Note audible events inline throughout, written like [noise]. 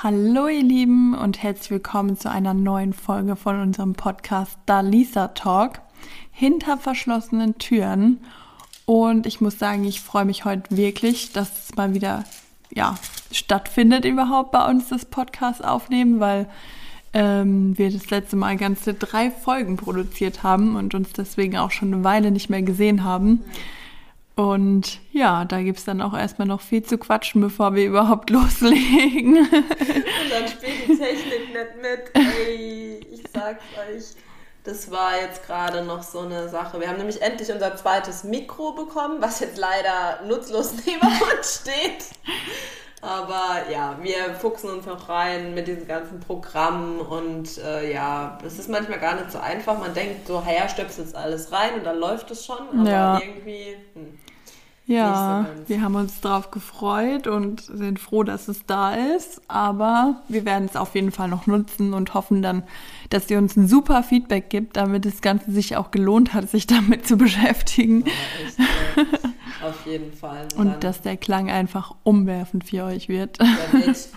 Hallo ihr Lieben und herzlich willkommen zu einer neuen Folge von unserem Podcast Dalisa Talk hinter verschlossenen Türen. Und ich muss sagen, ich freue mich heute wirklich, dass es mal wieder ja, stattfindet überhaupt bei uns das Podcast aufnehmen, weil ähm, wir das letzte Mal ganze drei Folgen produziert haben und uns deswegen auch schon eine Weile nicht mehr gesehen haben. Und ja, da gibt es dann auch erstmal noch viel zu quatschen, bevor wir überhaupt [laughs] loslegen. Und dann spielt die Technik nicht mit. Ey, ich sag's euch. Das war jetzt gerade noch so eine Sache. Wir haben nämlich endlich unser zweites Mikro bekommen, was jetzt leider nutzlos [laughs] neben uns steht. Aber ja, wir fuchsen uns noch rein mit diesen ganzen Programmen und äh, ja, es ist manchmal gar nicht so einfach. Man denkt so, her, stöpselst alles rein und dann läuft es schon, aber ja. irgendwie. Hm. Ja, so wir haben uns darauf gefreut und sind froh, dass es da ist. Aber wir werden es auf jeden Fall noch nutzen und hoffen dann, dass ihr uns ein super Feedback gibt, damit das Ganze sich auch gelohnt hat, sich damit zu [laughs] beschäftigen. Ja, echt, ja. Auf jeden Fall. Und, und dass der Klang einfach umwerfend für euch wird. Der wird,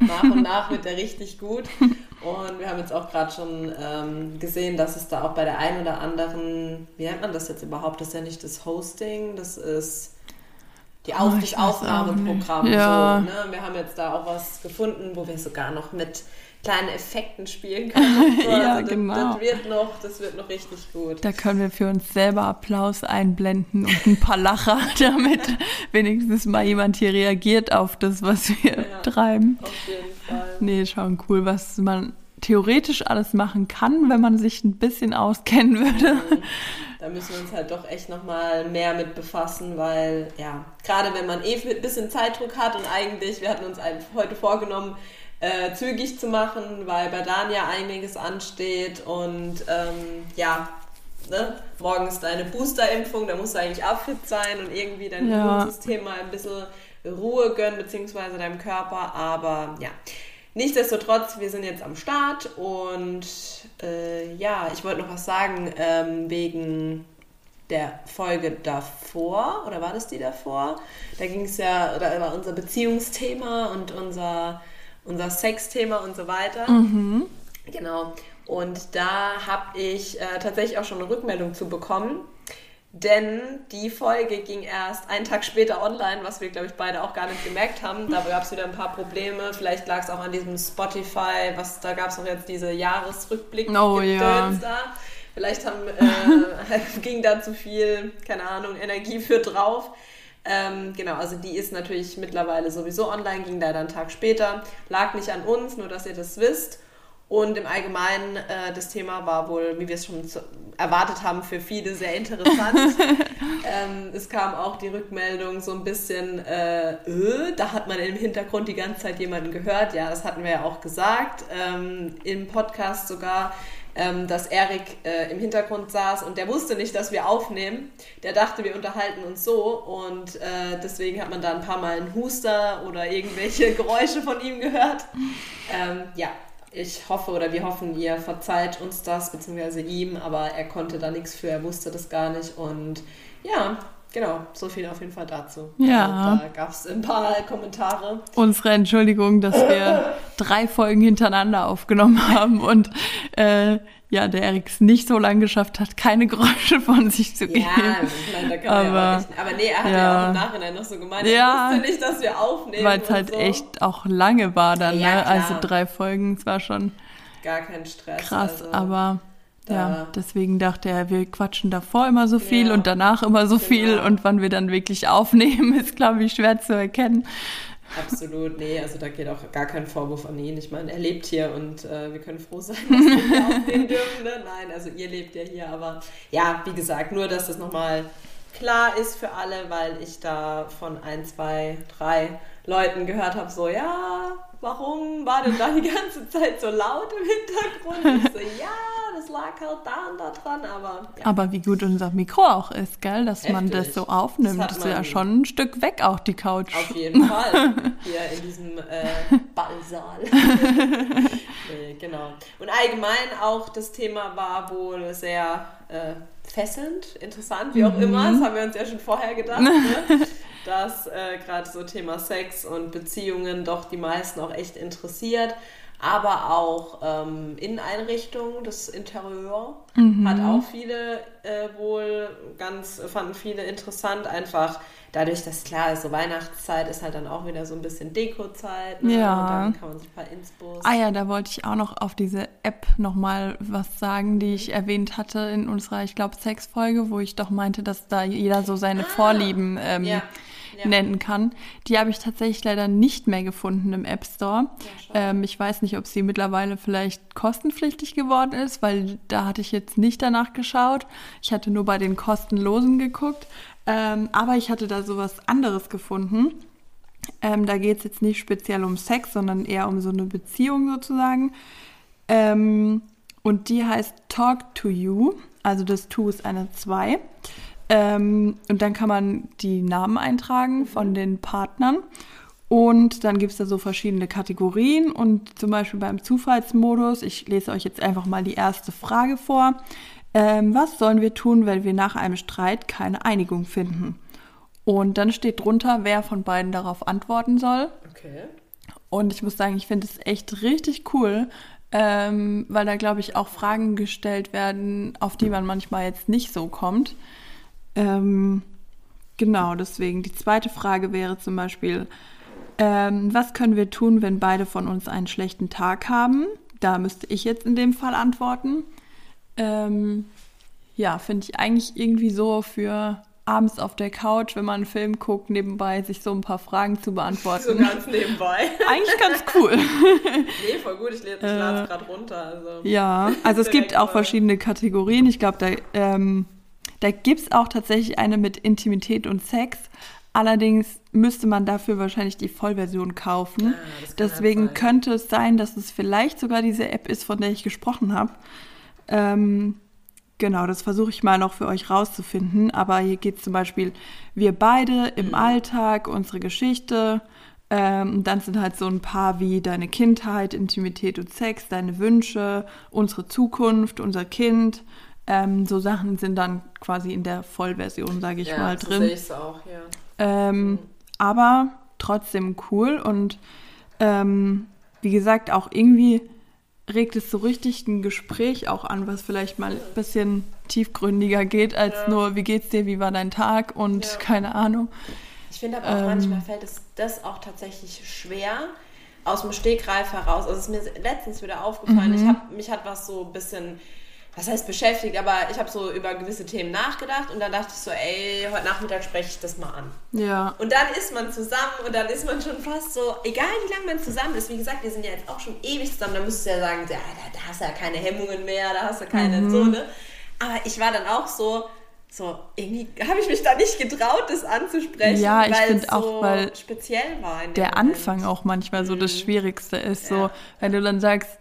nach und nach wird er richtig gut. Und wir haben jetzt auch gerade schon ähm, gesehen, dass es da auch bei der einen oder anderen, wie nennt man das jetzt überhaupt? Das ist ja nicht das Hosting, das ist die Auf oh, das Aufnahmeprogramm. Ja. So, ne? Wir haben jetzt da auch was gefunden, wo wir sogar noch mit kleinen Effekten spielen können. [laughs] So. ja, also das, genau. Das wird, noch, das wird noch richtig gut. Da können wir für uns selber Applaus einblenden und ein paar Lacher, [laughs] damit wenigstens mal jemand hier reagiert auf das, was wir ja, treiben. Auf jeden Fall. Nee, schon cool, was man theoretisch alles machen kann, wenn man sich ein bisschen auskennen würde. Da müssen wir uns halt doch echt nochmal mehr mit befassen, weil ja, gerade wenn man eh ein bisschen Zeitdruck hat und eigentlich, wir hatten uns heute vorgenommen, äh, zügig zu machen, weil bei Dania einiges ansteht und ähm, ja, ne? morgen ist deine Boosterimpfung, da musst du eigentlich auch fit sein und irgendwie dein ja. Immunsystem mal ein bisschen Ruhe gönnen, beziehungsweise deinem Körper, aber ja. Nichtsdestotrotz, wir sind jetzt am Start und äh, ja, ich wollte noch was sagen ähm, wegen der Folge davor, oder war das die davor? Da ging es ja, da war unser Beziehungsthema und unser unser Sexthema und so weiter. Mhm. Genau. Und da habe ich äh, tatsächlich auch schon eine Rückmeldung zu bekommen. Denn die Folge ging erst einen Tag später online, was wir, glaube ich, beide auch gar nicht gemerkt haben. Da gab es wieder ein paar Probleme. Vielleicht lag es auch an diesem Spotify, was da gab es auch jetzt diese Jahresrückblick oh, ja. da. Vielleicht haben, äh, [laughs] ging da zu viel, keine Ahnung, Energie für drauf. Ähm, genau, also die ist natürlich mittlerweile sowieso online, ging leider einen Tag später. Lag nicht an uns, nur dass ihr das wisst. Und im Allgemeinen, äh, das Thema war wohl, wie wir es schon zu, erwartet haben, für viele sehr interessant. [laughs] ähm, es kam auch die Rückmeldung so ein bisschen, äh, äh, da hat man im Hintergrund die ganze Zeit jemanden gehört. Ja, das hatten wir ja auch gesagt, ähm, im Podcast sogar ähm, dass Erik äh, im Hintergrund saß und der wusste nicht, dass wir aufnehmen. Der dachte, wir unterhalten uns so und äh, deswegen hat man da ein paar Mal einen Huster oder irgendwelche [laughs] Geräusche von ihm gehört. Ähm, ja, ich hoffe oder wir hoffen, ihr verzeiht uns das, beziehungsweise ihm, aber er konnte da nichts für, er wusste das gar nicht und ja, Genau, so viel auf jeden Fall dazu. Ja. Also, da gab es ein paar Kommentare. Unsere Entschuldigung, dass wir [laughs] drei Folgen hintereinander aufgenommen haben und äh, ja, der Erik es nicht so lange geschafft hat, keine Geräusche von sich zu geben. Ja, ich meine, da kann aber, ja nicht. Aber nee, er hat ja. ja, auch im Nachhinein noch so gemeint, ja, er wusste nicht, dass wir aufnehmen. Weil es halt so. echt auch lange war dann, ja, ne? Also drei Folgen, es war schon. Gar kein Stress. Krass, also. aber. Ja, deswegen dachte er, wir quatschen davor immer so viel ja, und danach immer so genau. viel und wann wir dann wirklich aufnehmen, [laughs] ist, glaube ich, schwer zu erkennen. Absolut, nee, also da geht auch gar kein Vorwurf an ihn. Ich meine, er lebt hier und äh, wir können froh sein, dass wir hier [laughs] aufnehmen dürfen. Ne? Nein, also ihr lebt ja hier, aber ja, wie gesagt, nur, dass das nochmal klar ist für alle, weil ich da von ein, zwei, drei Leuten gehört habe, so, ja, warum war denn da die ganze Zeit so laut im Hintergrund? Ich so, [laughs] ja, das lag halt da und da dran, aber. Ja. Aber wie gut unser Mikro auch ist, gell, dass Heftig. man das so aufnimmt. Das, ist ja schon ein Stück weg, auch die Couch. Auf jeden [laughs] Fall. Hier in diesem äh, [laughs] Ballsaal. nee, genau. Und allgemein auch das Thema war wohl sehr äh, fesselnd, interessant, wie auch mhm. immer. Das haben wir uns ja schon vorher gedacht. Ne? [laughs] dass äh, gerade so Thema Sex und Beziehungen doch die meisten auch echt interessiert aber auch ähm, Inneneinrichtungen, das Interieur mhm. hat auch viele äh, wohl ganz, fanden viele interessant, einfach dadurch, dass klar ist, so Weihnachtszeit ist halt dann auch wieder so ein bisschen Dekozeit. Ne? Ja. Und dann kann man sich ein paar Inspos. Ah ja, da wollte ich auch noch auf diese App nochmal was sagen, die ich erwähnt hatte in unserer, ich glaube, Sexfolge, wo ich doch meinte, dass da jeder so seine ah, Vorlieben ähm, ja ja. nennen kann. Die habe ich tatsächlich leider nicht mehr gefunden im App Store. Ja, ähm, ich weiß nicht, ob sie mittlerweile vielleicht kostenpflichtig geworden ist, weil da hatte ich jetzt nicht danach geschaut. Ich hatte nur bei den kostenlosen geguckt. Ähm, aber ich hatte da sowas anderes gefunden. Ähm, da geht es jetzt nicht speziell um Sex, sondern eher um so eine Beziehung sozusagen. Ähm, und die heißt Talk to You. Also das To ist eine 2. Ähm, und dann kann man die Namen eintragen von den Partnern. Und dann gibt es da so verschiedene Kategorien. Und zum Beispiel beim Zufallsmodus, ich lese euch jetzt einfach mal die erste Frage vor. Ähm, was sollen wir tun, wenn wir nach einem Streit keine Einigung finden? Und dann steht drunter, wer von beiden darauf antworten soll. Okay. Und ich muss sagen, ich finde es echt richtig cool, ähm, weil da, glaube ich, auch Fragen gestellt werden, auf die man manchmal jetzt nicht so kommt. Ähm, genau, deswegen. Die zweite Frage wäre zum Beispiel, ähm, was können wir tun, wenn beide von uns einen schlechten Tag haben? Da müsste ich jetzt in dem Fall antworten. Ähm, ja, finde ich eigentlich irgendwie so für abends auf der Couch, wenn man einen Film guckt, nebenbei sich so ein paar Fragen zu beantworten. So ganz nebenbei. [laughs] Eigentlich ganz cool. [laughs] nee, voll gut, ich lade es äh, gerade runter. Also. Ja, also es gibt auch verschiedene Kategorien. Ich glaube, da ähm, da gibt es auch tatsächlich eine mit Intimität und Sex. Allerdings müsste man dafür wahrscheinlich die Vollversion kaufen. Ah, Deswegen könnte es sein, dass es vielleicht sogar diese App ist, von der ich gesprochen habe. Ähm, genau, das versuche ich mal noch für euch rauszufinden. Aber hier geht es zum Beispiel, wir beide im mhm. Alltag, unsere Geschichte. Ähm, dann sind halt so ein paar wie deine Kindheit, Intimität und Sex, deine Wünsche, unsere Zukunft, unser Kind, ähm, so Sachen sind dann quasi in der Vollversion, sage ich ja, mal, drin. So sehe ich auch, ja. Ähm, mhm. Aber trotzdem cool und ähm, wie gesagt, auch irgendwie regt es so richtig ein Gespräch auch an, was vielleicht mal ein bisschen tiefgründiger geht, als ja. nur, wie geht's dir, wie war dein Tag und ja. keine Ahnung. Ich finde aber auch ähm, manchmal fällt es das auch tatsächlich schwer, aus dem Stegreif heraus. Also es ist mir letztens wieder aufgefallen, mhm. ich hab, mich hat was so ein bisschen was heißt beschäftigt, aber ich habe so über gewisse Themen nachgedacht und dann dachte ich so, ey, heute Nachmittag spreche ich das mal an. Ja. Und dann ist man zusammen und dann ist man schon fast so, egal wie lange man zusammen ist, wie gesagt, wir sind ja jetzt auch schon ewig zusammen, da müsstest du ja sagen, ja, da, hast du ja keine Hemmungen mehr, da hast du keine mhm. so, ne? Aber ich war dann auch so, so, irgendwie habe ich mich da nicht getraut, das anzusprechen, ja, ich weil es so auch, weil speziell war. der Moment. Anfang auch manchmal so das mhm. Schwierigste ist, ja. so, wenn du dann sagst,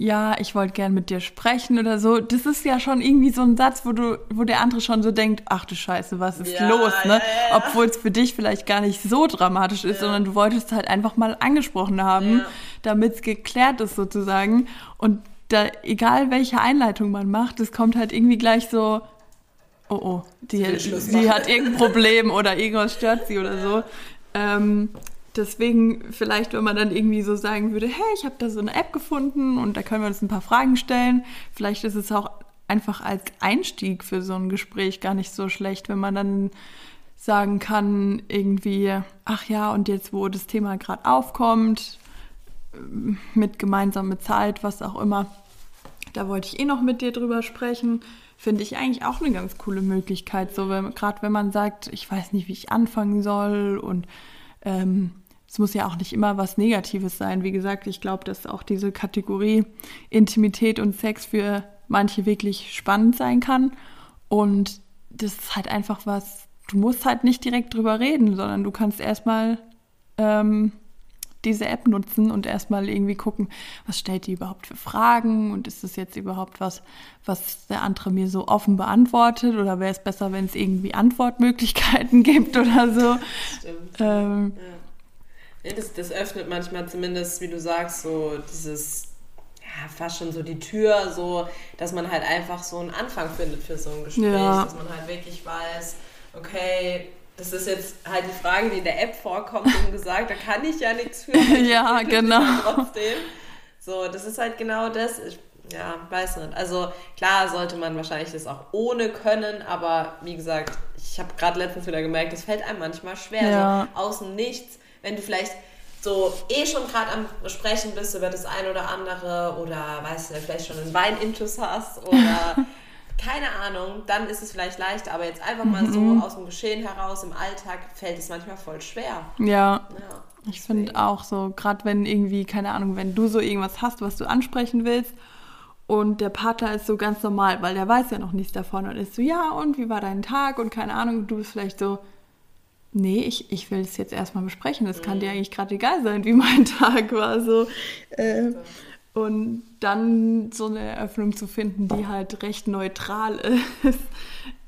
ja, ich wollte gern mit dir sprechen oder so. Das ist ja schon irgendwie so ein Satz, wo du, wo der andere schon so denkt, ach du Scheiße, was ist ja, los, ne? Ja, ja. Obwohl es für dich vielleicht gar nicht so dramatisch ist, sondern du wolltest halt einfach mal angesprochen haben, damit es geklärt ist sozusagen. Und da, egal welche Einleitung man macht, es kommt halt irgendwie gleich so, oh oh, die, die hat irgendein Problem oder irgendwas stört sie oder so. Ähm, deswegen vielleicht, wenn man dann irgendwie so sagen würde, hey, ich habe da so eine App gefunden und da können wir uns ein paar Fragen stellen, vielleicht ist es auch einfach als Einstieg für so ein Gespräch gar nicht so schlecht, wenn man dann sagen kann, irgendwie, ach ja, und jetzt, wo das Thema gerade aufkommt, mit gemeinsamer Zeit, was auch immer, da wollte ich eh noch mit dir drüber sprechen. Finde ich eigentlich auch eine ganz coole Möglichkeit, so gerade wenn man sagt, ich weiß nicht, wie ich anfangen soll und ähm, es muss ja auch nicht immer was Negatives sein. Wie gesagt, ich glaube, dass auch diese Kategorie Intimität und Sex für manche wirklich spannend sein kann. Und das ist halt einfach was, du musst halt nicht direkt drüber reden, sondern du kannst erstmal ähm, diese App nutzen und erstmal irgendwie gucken, was stellt die überhaupt für Fragen und ist das jetzt überhaupt was, was der andere mir so offen beantwortet oder wäre es besser, wenn es irgendwie Antwortmöglichkeiten [laughs] gibt oder so. Stimmt. Ähm, ja. Das, das öffnet manchmal zumindest, wie du sagst, so dieses, ja, fast schon so die Tür, so, dass man halt einfach so einen Anfang findet für so ein Gespräch, Ja. dass man halt wirklich weiß, okay, das ist jetzt halt die Frage, die in der App vorkommt und gesagt, da kann ich ja nichts für. [laughs] Ja, genau. [laughs] Trotzdem. So, das ist halt genau das. Ich, ja, weiß nicht. Also klar sollte man wahrscheinlich das auch ohne können, aber wie gesagt, ich habe gerade letztens wieder gemerkt, das fällt einem manchmal schwer. Ja. So außen nichts, wenn du vielleicht so eh schon gerade am Sprechen bist über das ein oder andere oder weißt du, vielleicht schon einen Weinintus hast [laughs] oder keine Ahnung, dann ist es vielleicht leichter, aber jetzt einfach mal so aus dem Geschehen heraus im Alltag fällt es manchmal voll schwer. Ja, Ja, ich finde auch so, gerade wenn irgendwie, keine Ahnung, wenn du so irgendwas hast, was du ansprechen willst und der Partner ist so ganz normal, weil der weiß ja noch nichts davon und ist so, ja, und wie war dein Tag? Und keine Ahnung, du bist vielleicht so, nee, ich, ich will es jetzt erstmal besprechen, das kann dir eigentlich gerade egal sein, wie mein [laughs] Tag war, so. Äh, und dann so eine Eröffnung zu finden, die halt recht neutral [laughs] ist,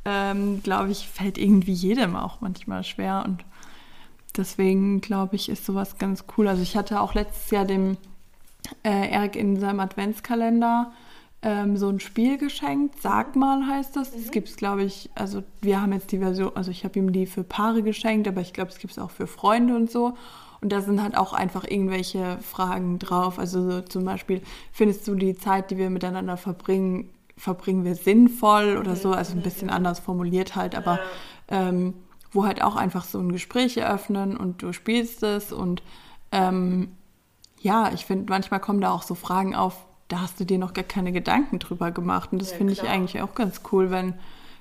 ähm, glaube ich, fällt irgendwie jedem auch manchmal schwer. Und deswegen, glaube ich, ist sowas ganz cool. Also ich hatte auch letztes Jahr dem äh, Erik in seinem Adventskalender ähm, so ein Spiel geschenkt. Sag mal heißt das. Das gibt es, glaube ich, also wir haben jetzt die Version, also ich habe ihm die für Paare geschenkt, aber ich glaube, es gibt es auch für Freunde und so. Und da sind halt auch einfach irgendwelche Fragen drauf. Also so zum Beispiel, findest du die Zeit, die wir miteinander verbringen, verbringen wir sinnvoll oder so? Also ein bisschen anders formuliert halt, aber ähm, wo halt auch einfach so ein Gespräch eröffnen und du spielst es und ähm, ja, ich finde, manchmal kommen da auch so Fragen auf, da hast du dir noch gar keine Gedanken drüber gemacht. Und das Ja, finde ich eigentlich auch ganz cool, wenn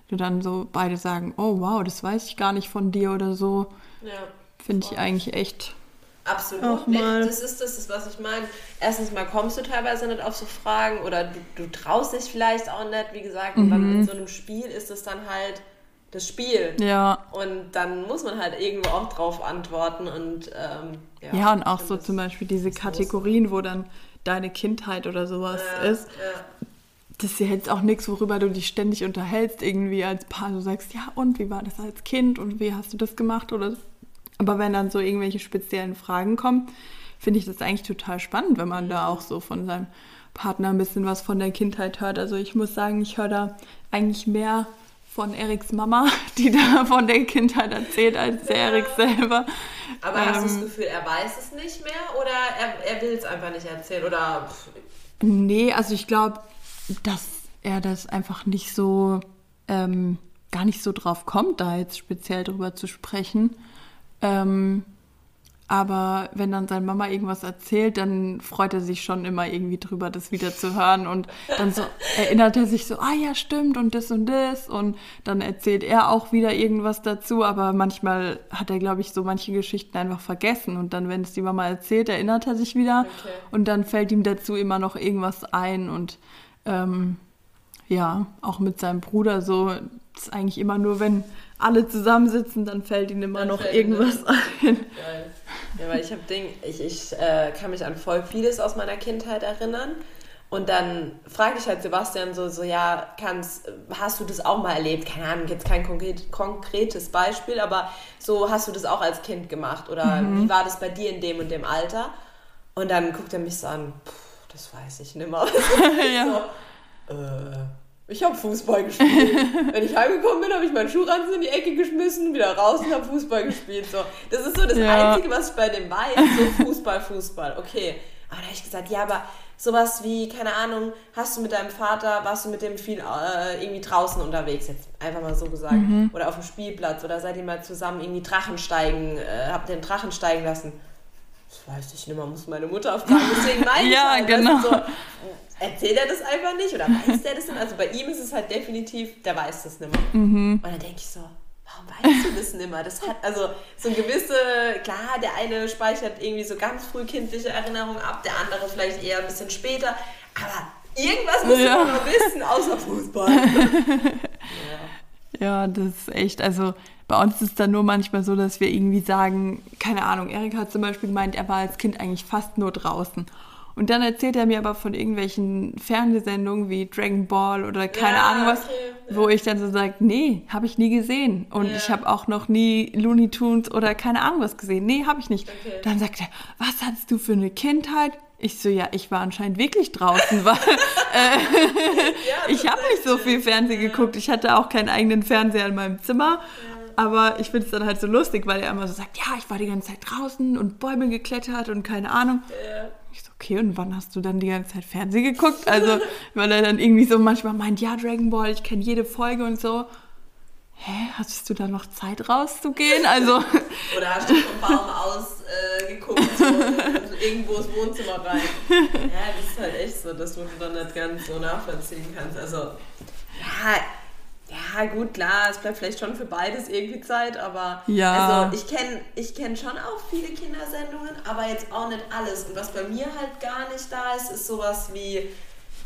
du dann so beide sagen, oh wow, das weiß ich gar nicht von dir oder so. Ja. Finde ich eigentlich echt. Absolut. Auch mal. Das ist das, was ich meine. Erstens mal kommst du teilweise nicht auf so Fragen oder du, du traust dich vielleicht auch nicht, wie gesagt. Und dann in so einem Spiel ist es dann halt das Spiel. Ja. Und dann muss man halt irgendwo auch drauf antworten und ähm, ja. Ja, und auch so zum Beispiel diese Kategorien, wo dann deine Kindheit oder sowas Ja, ist. ja. Das ist ja jetzt auch nichts, worüber du dich ständig unterhältst, irgendwie als Paar. Du sagst, ja, und wie war das als Kind und wie hast du das gemacht oder. Aber wenn dann so irgendwelche speziellen Fragen kommen, finde ich das eigentlich total spannend, wenn man da auch so von seinem Partner ein bisschen was von der Kindheit hört. Also ich muss sagen, ich höre da eigentlich mehr von Eriks Mama, [laughs] die da von der Kindheit erzählt, als der Erik selber. Aber hast du das Ähm, Gefühl, er weiß es nicht mehr oder er, er will es einfach nicht erzählen? Oder Nee, also ich glaube, dass er das einfach nicht so, ähm, gar nicht so drauf kommt, da jetzt speziell drüber zu sprechen. Ähm, aber wenn dann seine Mama irgendwas erzählt, dann freut er sich schon immer irgendwie drüber, das wieder zu hören. Und dann so erinnert er sich so, ah ja, stimmt, und das und das. Und dann erzählt er auch wieder irgendwas dazu. Aber manchmal hat er, glaube ich, so manche Geschichten einfach vergessen. Und dann, wenn es die Mama erzählt, erinnert er sich wieder. Okay. Und dann fällt ihm dazu immer noch irgendwas ein. Und ähm, ja, auch mit seinem Bruder so, das ist eigentlich immer nur, wenn alle zusammensitzen, dann fällt ihm immer Dann noch irgendwas [laughs] ein. Geil. Ja, weil ich habe Ding, ich, ich äh, kann mich an voll vieles aus meiner Kindheit erinnern. Und dann frage ich halt Sebastian so, so ja, kannst, hast du das auch mal erlebt? Keine Ahnung, jetzt kein konkret, konkretes Beispiel, aber so hast du das auch als Kind gemacht? Oder wie war das bei dir in dem und dem Alter? Und dann guckt er mich so an, "Puh, das weiß ich nicht [laughs] mehr. [laughs] ja. so, äh, ich habe Fußball gespielt. [laughs] Wenn ich heimgekommen bin, habe ich meinen Schuhranzen in die Ecke geschmissen, wieder raus und habe Fußball gespielt. So, das ist so das Ja. Einzige, was ich bei dem weiß. So Fußball, Fußball. Okay. Aber da habe ich gesagt, ja, aber sowas wie, keine Ahnung, hast du mit deinem Vater, warst du mit dem viel äh, irgendwie draußen unterwegs, jetzt einfach mal so gesagt. Oder auf dem Spielplatz oder seid ihr mal zusammen irgendwie Drachen steigen, äh, habt ihr einen Drachen steigen lassen? Das weiß ich nicht mehr, muss meine Mutter fragen. Deswegen [laughs] ich Ja, halt, genau. So, erzählt er das einfach nicht oder weiß der das denn? Also bei ihm ist es halt definitiv, der weiß das nicht mehr. Mhm. Und dann denke ich so, warum weißt du das nicht mehr? Das hat also so ein gewisse, klar, der eine speichert irgendwie so ganz früh kindliche Erinnerungen ab, der andere vielleicht eher ein bisschen später, aber irgendwas muss Ja. man wissen, außer Fußball. [laughs] ja. Ja, das ist echt, also bei uns ist es dann nur manchmal so, dass wir irgendwie sagen, keine Ahnung, Erik hat zum Beispiel gemeint, er war als Kind eigentlich fast nur draußen. Und dann erzählt er mir aber von irgendwelchen Fernsehsendungen wie Dragon Ball oder keine Ja, Ahnung was, okay, wo ich dann so sage, nee, habe ich nie gesehen. Und Ja. ich habe auch noch nie Looney Tunes oder keine Ahnung was gesehen. Nee, habe ich nicht. Okay. Dann sagt er, was hattest du für eine Kindheit? Ich so, ja, ich war anscheinend wirklich draußen, [laughs] weil ich habe nicht so viel Fernsehen geguckt. Ich hatte auch keinen eigenen Fernseher in meinem Zimmer. Aber ich finde es dann halt so lustig, weil er immer so sagt, ja, ich war die ganze Zeit draußen und Bäume geklettert und keine Ahnung. Ich so, okay, und wann hast du dann die ganze Zeit Fernsehen geguckt? Also, [laughs] weil er dann irgendwie so manchmal meint, ja, Dragon Ball, ich kenne jede Folge und so. Hä, hattest du da noch Zeit rauszugehen? Also, [laughs] Oder hast du vom Baum aus äh, geguckt, so, [laughs] irgendwo ins Wohnzimmer rein. Ja, das ist halt echt so, dass du dann nicht ganz so nachvollziehen kannst. Also, ja, ja, gut, klar, es bleibt vielleicht schon für beides irgendwie Zeit, aber Ja. also ich kenne ich kenn schon auch viele Kindersendungen, aber jetzt auch nicht alles. Und was bei mir halt gar nicht da ist, ist sowas wie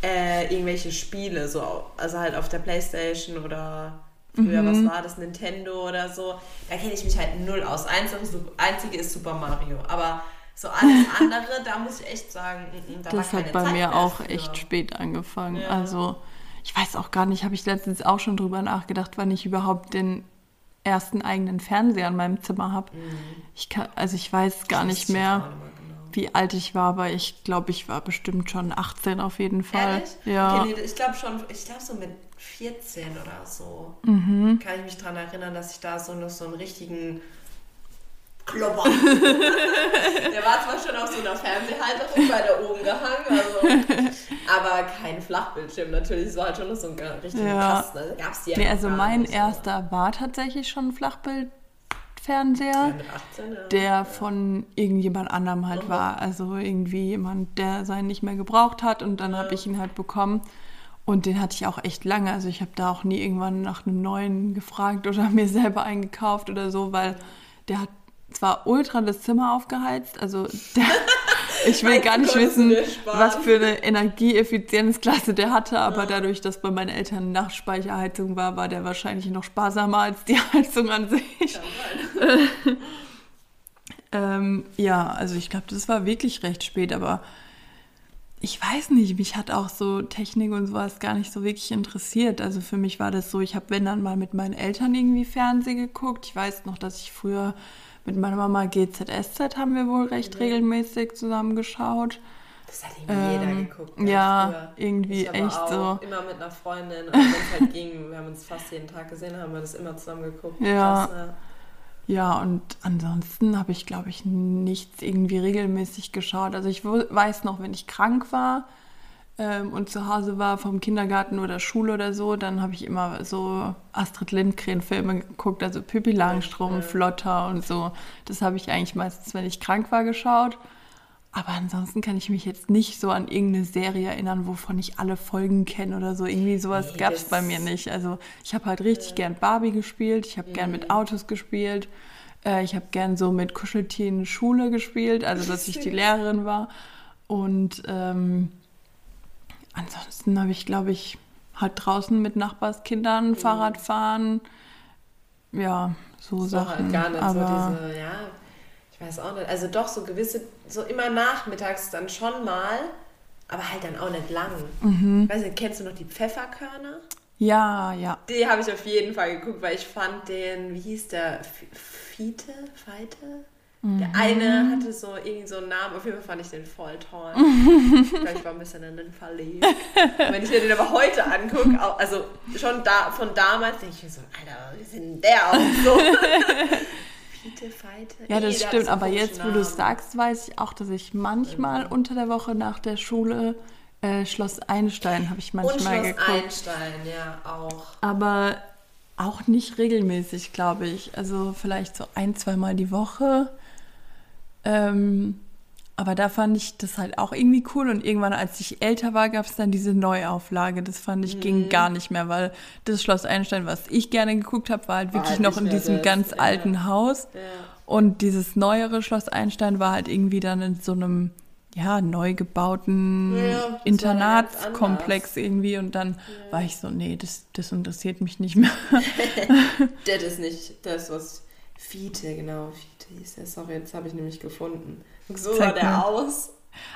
äh, irgendwelche Spiele, so, also halt auf der Playstation oder früher, was war das, Nintendo oder so. Da kenne ich mich halt null aus. Einzige, einzige ist Super Mario, aber so alles [laughs] andere, da muss ich echt sagen, mm, mm, da das hat bei mir auch für. echt spät angefangen. Ja. Also, ich weiß auch gar nicht, habe ich letztens auch schon drüber nachgedacht, wann ich überhaupt den ersten eigenen Fernseher in meinem Zimmer habe. Ich kann, also ich weiß gar nicht Mhm. Das nicht mehr genau. wie alt ich war, aber ich glaube, ich war bestimmt schon 18 auf jeden Fall. Ehrlich? Ja. Okay, nee, ich glaube schon, ich glaube so mit 14 oder so Mhm. kann ich mich daran erinnern, dass ich da so noch so einen richtigen Klopper. [laughs] der war zwar schon auf so einer Fernsehhalterung bei da oben gehangen, also, aber kein Flachbildschirm natürlich, es war halt schon noch so ein richtiger Ja. Kasten. Also gab's die ja Nee, also mein nicht, erster war tatsächlich schon ein Flachbildfernseher. Ja, mit 18, ja. der von irgendjemand anderem halt Mhm. war. Also irgendwie jemand, der seinen nicht mehr gebraucht hat und dann habe ich ihn halt bekommen. Und den hatte ich auch echt lange. Also ich habe da auch nie irgendwann nach einem neuen gefragt oder [laughs] mir selber eingekauft oder so, weil der hat zwar ultra das Zimmer aufgeheizt, also der, [laughs] ich will gar nicht wissen, was für eine Energieeffizienzklasse der hatte, aber dadurch, dass bei meinen Eltern Nachtspeicherheizung war, war der wahrscheinlich noch sparsamer als die [laughs] Heizung an sich. [laughs] Ähm, ja, also ich glaube, das war wirklich recht spät, aber ich weiß nicht, mich hat auch so Technik und sowas gar nicht so wirklich interessiert. Also für mich war das so, ich habe, wenn dann mal mit meinen Eltern irgendwie Fernsehen geguckt. Ich weiß noch, dass ich früher mit meiner Mama GZSZ haben wir wohl recht regelmäßig zusammen geschaut. Das hat irgendwie jeder Ähm, geguckt. ne, ja, früher. irgendwie ich echt so. Immer mit einer Freundin, und wenn es halt ging, [laughs] wir haben uns fast jeden Tag gesehen, haben wir das immer zusammen geguckt. Ja. Ne? Ja, und ansonsten habe ich, glaube ich, nichts irgendwie regelmäßig geschaut. Also ich weiß noch, wenn ich krank war ähm, und zu Hause war vom Kindergarten oder Schule oder so, dann habe ich immer so Astrid Lindgren-Filme geguckt, also Pippi Langstrumpf, Flotter und so. Das habe ich eigentlich meistens, wenn ich krank war, geschaut. Aber ansonsten kann ich mich jetzt nicht so an irgendeine Serie erinnern, wovon ich alle Folgen kenne oder so. Irgendwie sowas Nee, gab es bei mir nicht. Also ich habe halt richtig gern Barbie gespielt, ich habe gern Mhm. mit Autos gespielt, äh, ich habe gern so mit Kuscheltieren Schule gespielt, also dass ich die Lehrerin war. Und ähm, ansonsten habe ich, glaube ich, halt draußen mit Nachbarskindern Mhm. Fahrrad fahren. Ja, so, So Sachen. halt gar nicht Aber so diese, ja, ich weiß auch nicht. Also doch so gewisse, so immer nachmittags dann schon mal, aber halt dann auch nicht lang. Mhm. Weiß nicht, kennst du noch die Pfefferkörner? ja, ja. Die habe ich auf jeden Fall geguckt, weil ich fand den, wie hieß der, Fiete? Feite? Der eine hatte so irgendwie so einen Namen, auf jeden Fall fand ich den voll toll. [laughs] ich glaube, ich war ein bisschen in den verliebt. Wenn ich mir den aber heute angucke, auch, also schon da, von damals, denke ich mir so, Alter, wie denn der aus? So. [laughs] Fiete, Feite? Ja, das Nee, der hat stimmt. so Aber jetzt, wo du es sagst, weiß ich auch, dass ich manchmal unter der Woche nach der Schule äh, Schloss Einstein habe ich Namen. Und manchmal Schloss geguckt. Einstein, ja, auch. Aber auch nicht regelmäßig, glaube ich. Also vielleicht so ein, zweimal die Woche. Ähm, aber da fand ich das halt auch irgendwie cool. Und irgendwann, als ich älter war, gab es dann diese Neuauflage. Das fand ich ging gar nicht mehr, weil das Schloss Einstein, was ich gerne geguckt habe, war halt War wirklich halt noch in diesem das, ganz ja. alten Haus. Ja. Und dieses neuere Schloss Einstein war halt irgendwie dann in so einem ja, neu gebauten Ja, Internatskomplex irgendwie. Und dann war ich so, nee, das, das interessiert mich nicht mehr. [laughs] Das ist nicht das, was Fiete, genau, Fiete hieß der. Sorry, jetzt habe ich nämlich gefunden. So Zeig sah der mal. aus.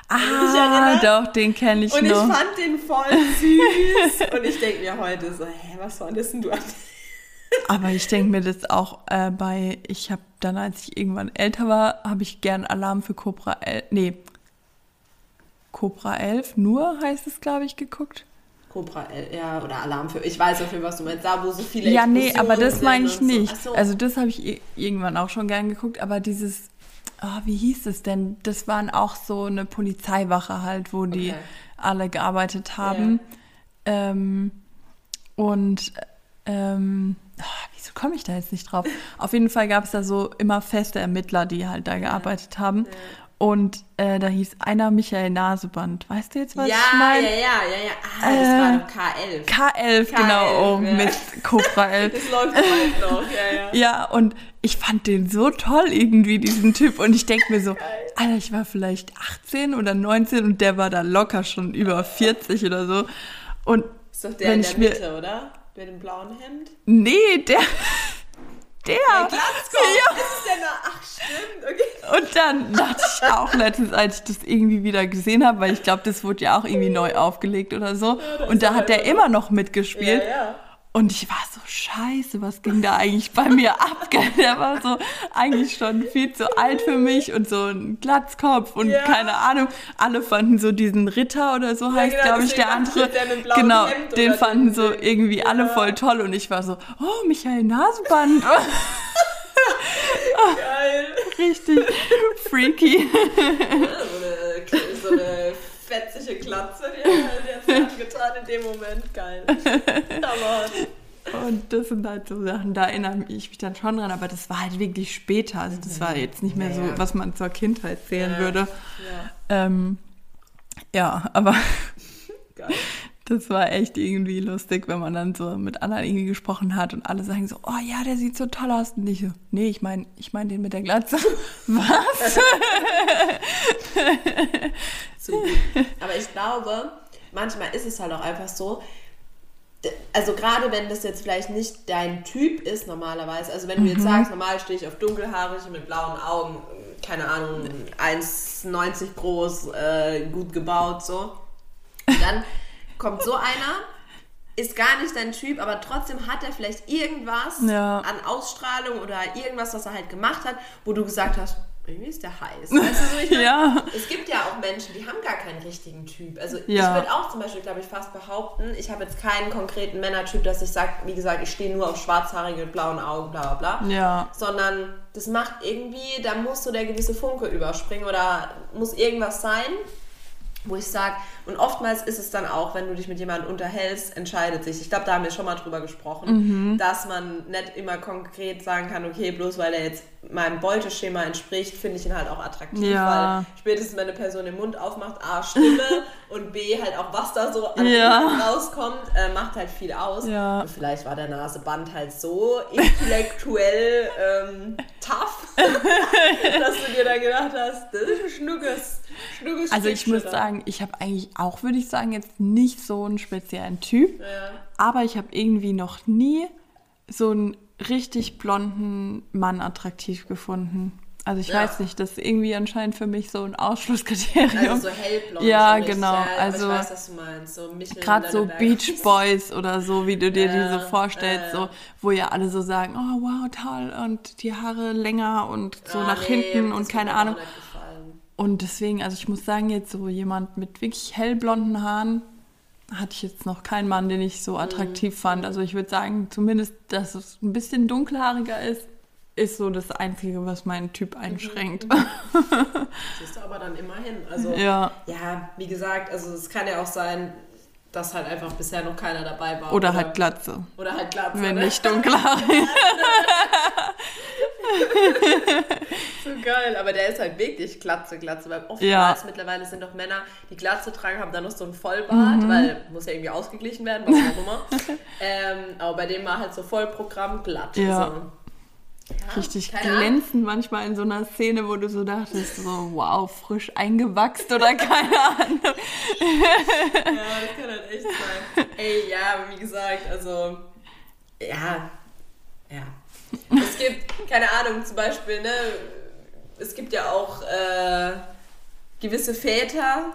Ah, doch, den kenne ich und noch. Und ich fand den voll süß. [laughs] und ich denke mir heute so, hä, was fandest denn du an Aber ich denke mir das auch äh, bei, ich habe dann, als ich irgendwann älter war, habe ich gern Alarm für Cobra 11, nee, Cobra 11 nur heißt es, glaube ich, geguckt. Cobra, ja, oder Alarm für, ich weiß auf jeden Fall, was du meinst, da wo so viele Ja, nee, aber das meine ich nicht. So. Also das habe ich irgendwann auch schon gern geguckt, aber dieses, oh, wie hieß es denn? Das waren auch so eine Polizeiwache halt, wo die okay. alle gearbeitet haben. Ja. Ähm, und ähm, oh, wieso komme ich da jetzt nicht drauf? [laughs] Auf jeden Fall gab es da so immer feste Ermittler, die halt da gearbeitet haben. Ja. Und äh, da hieß einer Michael Naseband. Weißt du jetzt, was ja, ich meine? Ja, ja, ja, ja. Ah, das äh, war doch K11. K11, K11 genau. Oh, ja. mit Cobra 11. [laughs] das läuft halt noch, ja, ja. [laughs] Ja, und ich fand den so toll irgendwie, diesen Typ. Und ich denke mir so, [laughs] Alter, ich war vielleicht 18 oder 19 und der war da locker schon über 40 oder so. Und ist doch der in der Mitte, oder? Mit dem blauen Hemd? Nee, der... Der. Der Glatzkopf. Ja. Ist der da? Ach, stimmt. Okay. Und dann dachte ich auch letztens, als ich das irgendwie wieder gesehen habe, weil ich glaube, das wurde ja auch irgendwie neu aufgelegt oder so. Ja, und da hat der immer noch mitgespielt. Ja, ja. Und ich war so, scheiße, was ging da eigentlich bei mir ab? [laughs] Der war so eigentlich schon viel zu alt für mich und so ein Glatzkopf und ja. keine Ahnung. Alle fanden so diesen Ritter oder so heißt, genau, glaube ich, der andere. Der genau, Hemd den fanden so irgendwie ja. alle voll toll und ich war so, oh, Michael Naseband. [laughs] [laughs] Geil. Richtig freaky. Fetzige Glatze, die hat jetzt [laughs] getan in dem Moment. Geil. Aber und das sind halt so Sachen, da erinnere ich mich dann schon dran, aber das war halt wirklich später. Also das war jetzt nicht mehr so, was man zur Kindheit zählen ja. würde. Ja, ähm, ja aber das war echt irgendwie lustig, wenn man dann so mit anderen irgendwie gesprochen hat und alle sagen so, oh ja, der sieht so toll aus. Und ich so, nee, ich meine ich mein den mit der Glatze. [laughs] Was? so Aber ich glaube, manchmal ist es halt auch einfach so, also gerade wenn das jetzt vielleicht nicht dein Typ ist normalerweise, also wenn du jetzt mhm. sagst, normal stehe ich auf dunkelhaarig mit blauen Augen, keine Ahnung, 1,90 groß, äh, gut gebaut, so, dann kommt so einer, ist gar nicht dein Typ, aber trotzdem hat er vielleicht irgendwas ja. an Ausstrahlung oder irgendwas, was er halt gemacht hat, wo du gesagt hast, irgendwie ist der heiß. Weißt du, so, ich [laughs] mein, ja. Es gibt ja auch Menschen, die haben gar keinen richtigen Typ. Also ja. ich würde auch zum Beispiel, glaube ich, fast behaupten, ich habe jetzt keinen konkreten Männertyp, dass ich sage, wie gesagt, ich stehe nur auf schwarzhaarige mit blauen Augen, bla bla bla. Ja. Sondern das macht irgendwie, da muss so der gewisse Funke überspringen oder muss irgendwas sein, wo ich sage, und oftmals ist es dann auch, wenn du dich mit jemandem unterhältst, entscheidet sich, ich glaube, da haben wir schon mal drüber gesprochen, mhm. dass man nicht immer konkret sagen kann, okay, bloß weil er jetzt meinem Beuteschema entspricht, finde ich ihn halt auch attraktiv, ja. weil spätestens, wenn eine Person den Mund aufmacht, A, Stimme [laughs] und B, halt auch was da so an ja. rauskommt, äh, macht halt viel aus. Ja. Und vielleicht war der Naseband halt so intellektuell ähm, tough, [laughs] dass du dir dann gedacht hast, das ist ein Schnuckes. Schnuckes also ich muss sagen, ich habe eigentlich auch, würde ich sagen, jetzt nicht so einen speziellen Typ, ja. aber ich habe irgendwie noch nie so einen richtig blonden Mann attraktiv gefunden. Also ich ja. weiß nicht, das ist irgendwie anscheinend für mich so ein Ausschlusskriterium. Also so hellblond. Ja, genau. Ja, also ich weiß, was du meinst. So gerade so Beach Boys oder so, wie du dir ja, die so vorstellst, so wo ja alle so sagen, oh wow, toll und die Haare länger und so ah, nach nee, hinten und keine Ahnung. Und deswegen, also ich muss sagen, jetzt so jemand mit wirklich hellblonden Haaren hatte ich jetzt noch keinen Mann, den ich so attraktiv mhm. fand. Also ich würde sagen, zumindest, dass es ein bisschen dunkelhaariger ist, ist so das Einzige, was meinen Typ mhm. einschränkt. Mhm. [laughs] Siehst du aber dann immerhin. Also, ja. ja, wie gesagt, also es kann ja auch sein, dass halt einfach bisher noch keiner dabei war. Oder, oder halt Glatze. Oder halt Glatze. Wenn ne? nicht dunkelhaarig. [laughs] [laughs] [laughs] so geil, aber der ist halt wirklich Glatze, Glatze, weil oftmals ja. mittlerweile sind doch Männer, die Glatze tragen, haben dann noch so ein Vollbart, mhm. weil muss ja irgendwie ausgeglichen werden, was auch immer. [laughs] ähm, aber bei dem war halt so Vollprogramm glatt. Ja. So. Ja, Richtig glänzend manchmal in so einer Szene, wo du so dachtest, so wow, frisch eingewachsen oder keine [laughs] Ahnung. ja, das kann halt echt sein. Ey, ja, wie gesagt, also ja, ja. Es gibt, keine Ahnung, zum Beispiel, ne, es gibt ja auch äh, gewisse Väter,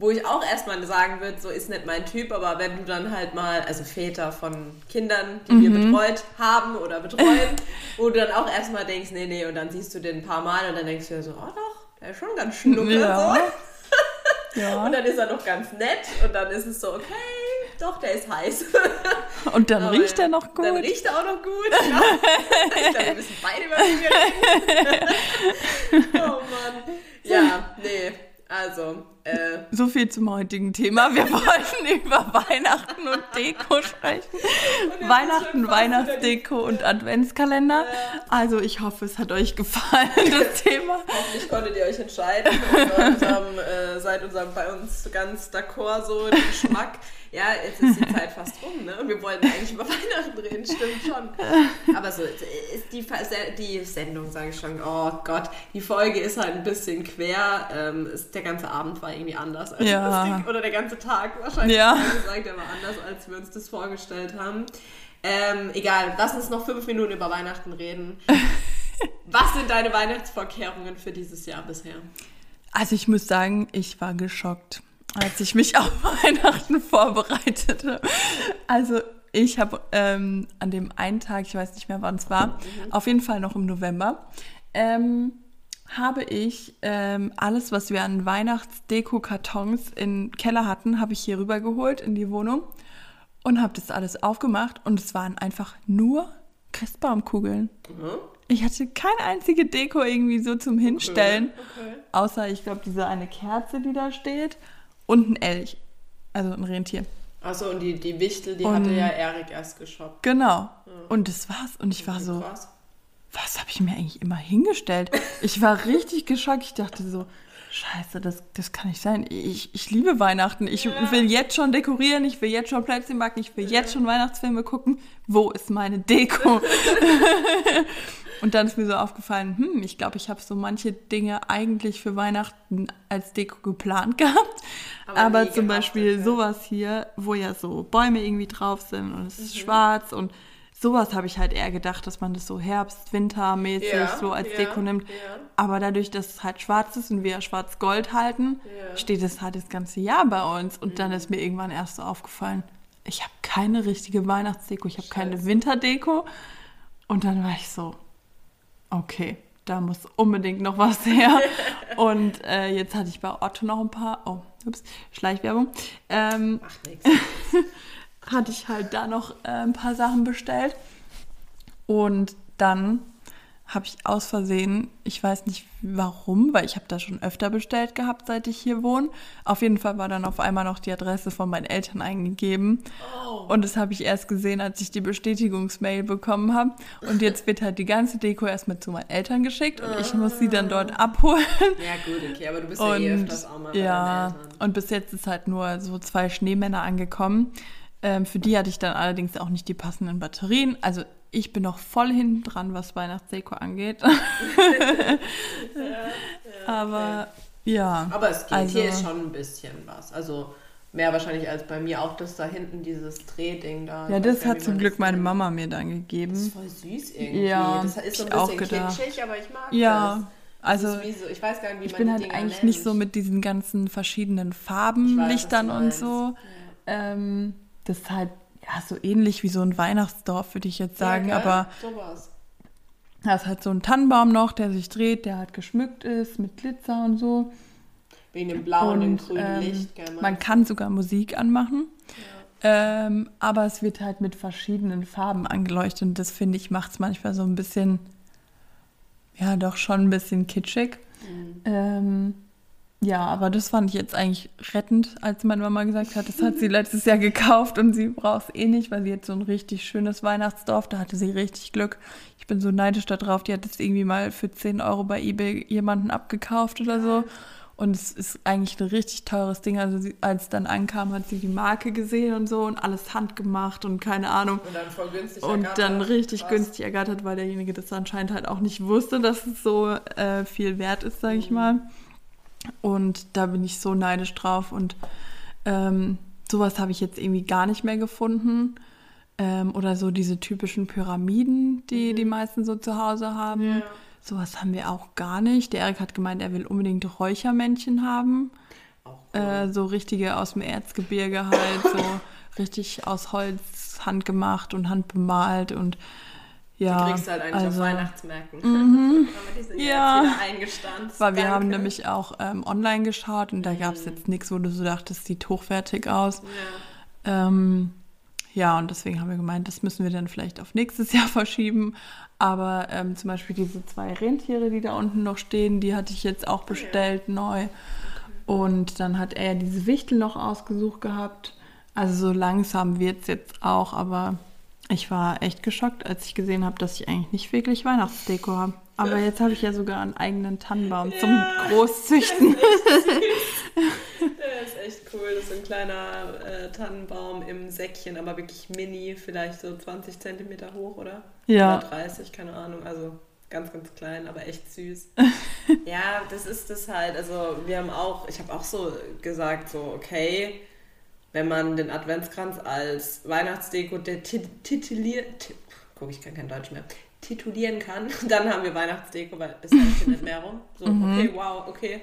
wo ich auch erstmal sagen würde, so ist nicht mein Typ, aber wenn du dann halt mal, also Väter von Kindern, die wir Mhm. betreut haben oder betreuen, wo du dann auch erstmal denkst, nee, nee, und dann siehst du den ein paar Mal und dann denkst du dir so, oh doch, der ist schon ganz schnuppe, Ja. so. Ja. [laughs] Und dann ist er noch ganz nett und dann ist es so, okay, doch, der ist heiß. [laughs] Und dann Aber riecht er noch gut. Dann riecht er auch noch gut. Ja. [laughs] ich glaube, wir wissen beide, über [laughs] oh Mann. Ja, nee, also, äh, So viel zum heutigen Thema. Wir wollten über Weihnachten und Deko sprechen. ist Weihnachten, Weihnachtsdeko und Adventskalender. Also ich hoffe, es hat euch gefallen, das Thema. hoffentlich konntet ihr euch entscheiden. Und unserem, äh, seid unserem, bei uns ganz d'accord so den Geschmack. Ja, jetzt ist die Zeit fast rum, ne? Und wir wollten eigentlich über [laughs] Weihnachten reden, stimmt schon. Aber so ist die, die Sendung, sage ich schon, oh Gott, die Folge ist halt ein bisschen quer. Ähm, ist, der ganze Abend war irgendwie anders. Als Ja. das oder der ganze Tag wahrscheinlich. Ja. gesagt, der war anders, als wir uns das vorgestellt haben. Ähm, egal, lass uns noch fünf Minuten über Weihnachten reden. [laughs] Was sind deine Weihnachtsvorkehrungen für dieses Jahr bisher? Also ich muss sagen, ich war geschockt, als ich mich [laughs] auf Weihnachten vorbereitete. Also ich habe ähm, an dem einen Tag, ich weiß nicht mehr wann es war, auf jeden Fall noch im November, ähm, habe ich ähm, alles, was wir an Weihnachtsdeko-Kartons im Keller hatten, habe ich hier rübergeholt in die Wohnung und habe das alles aufgemacht und es waren einfach nur Christbaumkugeln. Mhm. Ich hatte keine einzige Deko irgendwie so zum Hinstellen. Okay. Außer, ich glaube, diese eine Kerze, die da steht. Und ein Elch. Also ein Rentier. Achso, und die, die Wichtel, die Und- hatte ja Erik erst geshoppt. Genau. Und das war's. Und ich war so, Krass. was habe ich mir eigentlich immer hingestellt? Ich war richtig geschockt. Ich dachte so, scheiße, das, das kann nicht sein. Ich, ich liebe Weihnachten. Ich will jetzt schon dekorieren. Ich will jetzt schon Plätzchen backen. Ich will jetzt schon Weihnachtsfilme gucken. Wo ist meine Deko? [laughs] [laughs] Und dann ist mir so aufgefallen, hm, ich glaube, ich habe so manche Dinge eigentlich für Weihnachten als Deko geplant [laughs] gehabt. Aber Aber, zum Beispiel okay. sowas hier, wo ja so Bäume irgendwie drauf sind und es ist Mhm. schwarz und sowas habe ich halt eher gedacht, dass man das so Herbst-, Wintermäßig Ja, so als ja, Deko nimmt. ja. Aber dadurch, dass es halt schwarz ist und wir ja schwarz-gold halten. Mhm. steht es halt das ganze Jahr bei uns. Und dann ist mir irgendwann erst so aufgefallen, ich habe keine richtige Weihnachtsdeko, ich habe keine. Winterdeko. Und dann war ich so, okay, da muss unbedingt noch was her. und äh, jetzt hatte ich bei Otto noch ein paar, oh, ups, Schleichwerbung, ähm, Macht nichts. [laughs] hatte ich halt da noch äh, ein paar Sachen bestellt. Und dann habe ich aus Versehen, ich weiß nicht warum, weil ich habe das schon öfter bestellt gehabt, seit ich hier wohne. Auf jeden Fall war dann auf einmal noch die Adresse von meinen Eltern eingegeben. Oh. Und das habe ich erst gesehen, als ich die Bestätigungsmail bekommen habe. Und jetzt wird halt die ganze Deko erstmal zu meinen Eltern geschickt und ich muss sie dann dort abholen. Ja, gut, okay, aber du bist ja eh Und öfters auch mal bei ja, deinen Eltern. und bis jetzt ist halt nur so zwei Schneemänner angekommen. Ähm, für die hatte ich dann allerdings auch nicht die passenden Batterien. Also ich bin noch voll hinten dran, was Weihnachtsdeko angeht. [laughs] Aber ja. Aber es geht, also, hier ist schon ein bisschen was. Also mehr wahrscheinlich als bei mir auch das da hinten, dieses Drehding da. Ja, das hat zum Glück das meine. Mama mir dann Das gegeben. ist voll süß irgendwie. Ja, das ist so ein bisschen kitschig, aber ich mag Ja, das. also das so, ich weiß gar nicht, wie ich man bin halt Dinger eigentlich nennt. nicht so mit diesen ganzen verschiedenen Farben, weiß, Lichtern und so. Ähm, das ist halt ja so ähnlich wie so ein Weihnachtsdorf, würde ich jetzt sagen. ja, aber Sowas. da ist halt so ein Tannenbaum noch, der sich dreht, der halt geschmückt ist mit Glitzer und so. Wegen dem blauen und dem und grünen ähm, Licht. Gell, man kann sogar Musik anmachen. Ähm, aber es wird halt mit verschiedenen Farben angeleuchtet und das finde ich macht es manchmal so ein bisschen, ja, doch schon ein bisschen kitschig. Mhm. Ähm, ja, aber das fand ich jetzt eigentlich rettend, als meine Mama gesagt hat, das hat sie letztes Jahr gekauft und sie braucht es eh nicht, weil sie jetzt so ein richtig schönes Weihnachtsdorf, da hatte sie richtig Glück. Ich bin so neidisch darauf, die hat es irgendwie mal für 10 Euro bei Ebay jemanden abgekauft oder so. Und es ist eigentlich ein richtig teures Ding. Also sie, als es dann ankam, hat sie die Marke gesehen und so und alles handgemacht und keine Ahnung. Und dann voll günstig Und ergattert. dann richtig Krass. günstig ergattert, weil derjenige das anscheinend halt auch nicht wusste, dass es so äh, viel wert ist, sage Mhm. ich mal. Und da bin ich so neidisch drauf. Und ähm, sowas habe ich jetzt irgendwie gar nicht mehr gefunden. Ähm, oder so diese typischen Pyramiden, die die meisten so zu Hause haben. Mhm. Ja. sowas haben wir auch gar nicht. Der Erik hat gemeint, er will unbedingt Räuchermännchen haben. Cool. Äh, so richtige aus dem Erzgebirge halt, so [laughs] richtig aus Holz handgemacht und handbemalt und ja. Die kriegst du halt eigentlich also, auf Weihnachtsmärkten. [laughs] Aber die sind Ja. jetzt wieder eingestanzt. Weil wir Danke. haben nämlich auch ähm, online geschaut und da gab es jetzt nichts, wo du so dachtest, sieht hochwertig aus. Ja. Ähm, ja, und deswegen haben wir gemeint, das müssen wir dann vielleicht auf nächstes [laughs] Jahr verschieben. Aber ähm, zum Beispiel diese zwei Rentiere, die da unten noch stehen, die hatte ich jetzt auch bestellt neu. Und dann hat er diese Wichtel noch ausgesucht gehabt. Also so langsam wird es jetzt auch, aber ich war echt geschockt, als ich gesehen habe, dass ich eigentlich nicht wirklich Weihnachtsdeko habe. Aber jetzt habe ich ja sogar einen eigenen Tannenbaum zum Ja. Großzüchten. Der [laughs] ist echt cool. Das ist so ein kleiner äh, Tannenbaum im Säckchen, aber wirklich mini, vielleicht so 20 Zentimeter hoch, oder? Ja. Oder 30, keine Ahnung. Also ganz, ganz klein, aber echt süß. [laughs] ja, das ist das halt. Also wir haben auch, ich habe auch so gesagt, so, okay, wenn man den Adventskranz als Weihnachtsdeko tituliert, ti- guck, ich kann kein Deutsch mehr, titulieren kann, [laughs] dann haben wir Weihnachtsdeko, weil das heißt nicht mehr rum. So, okay, wow, okay.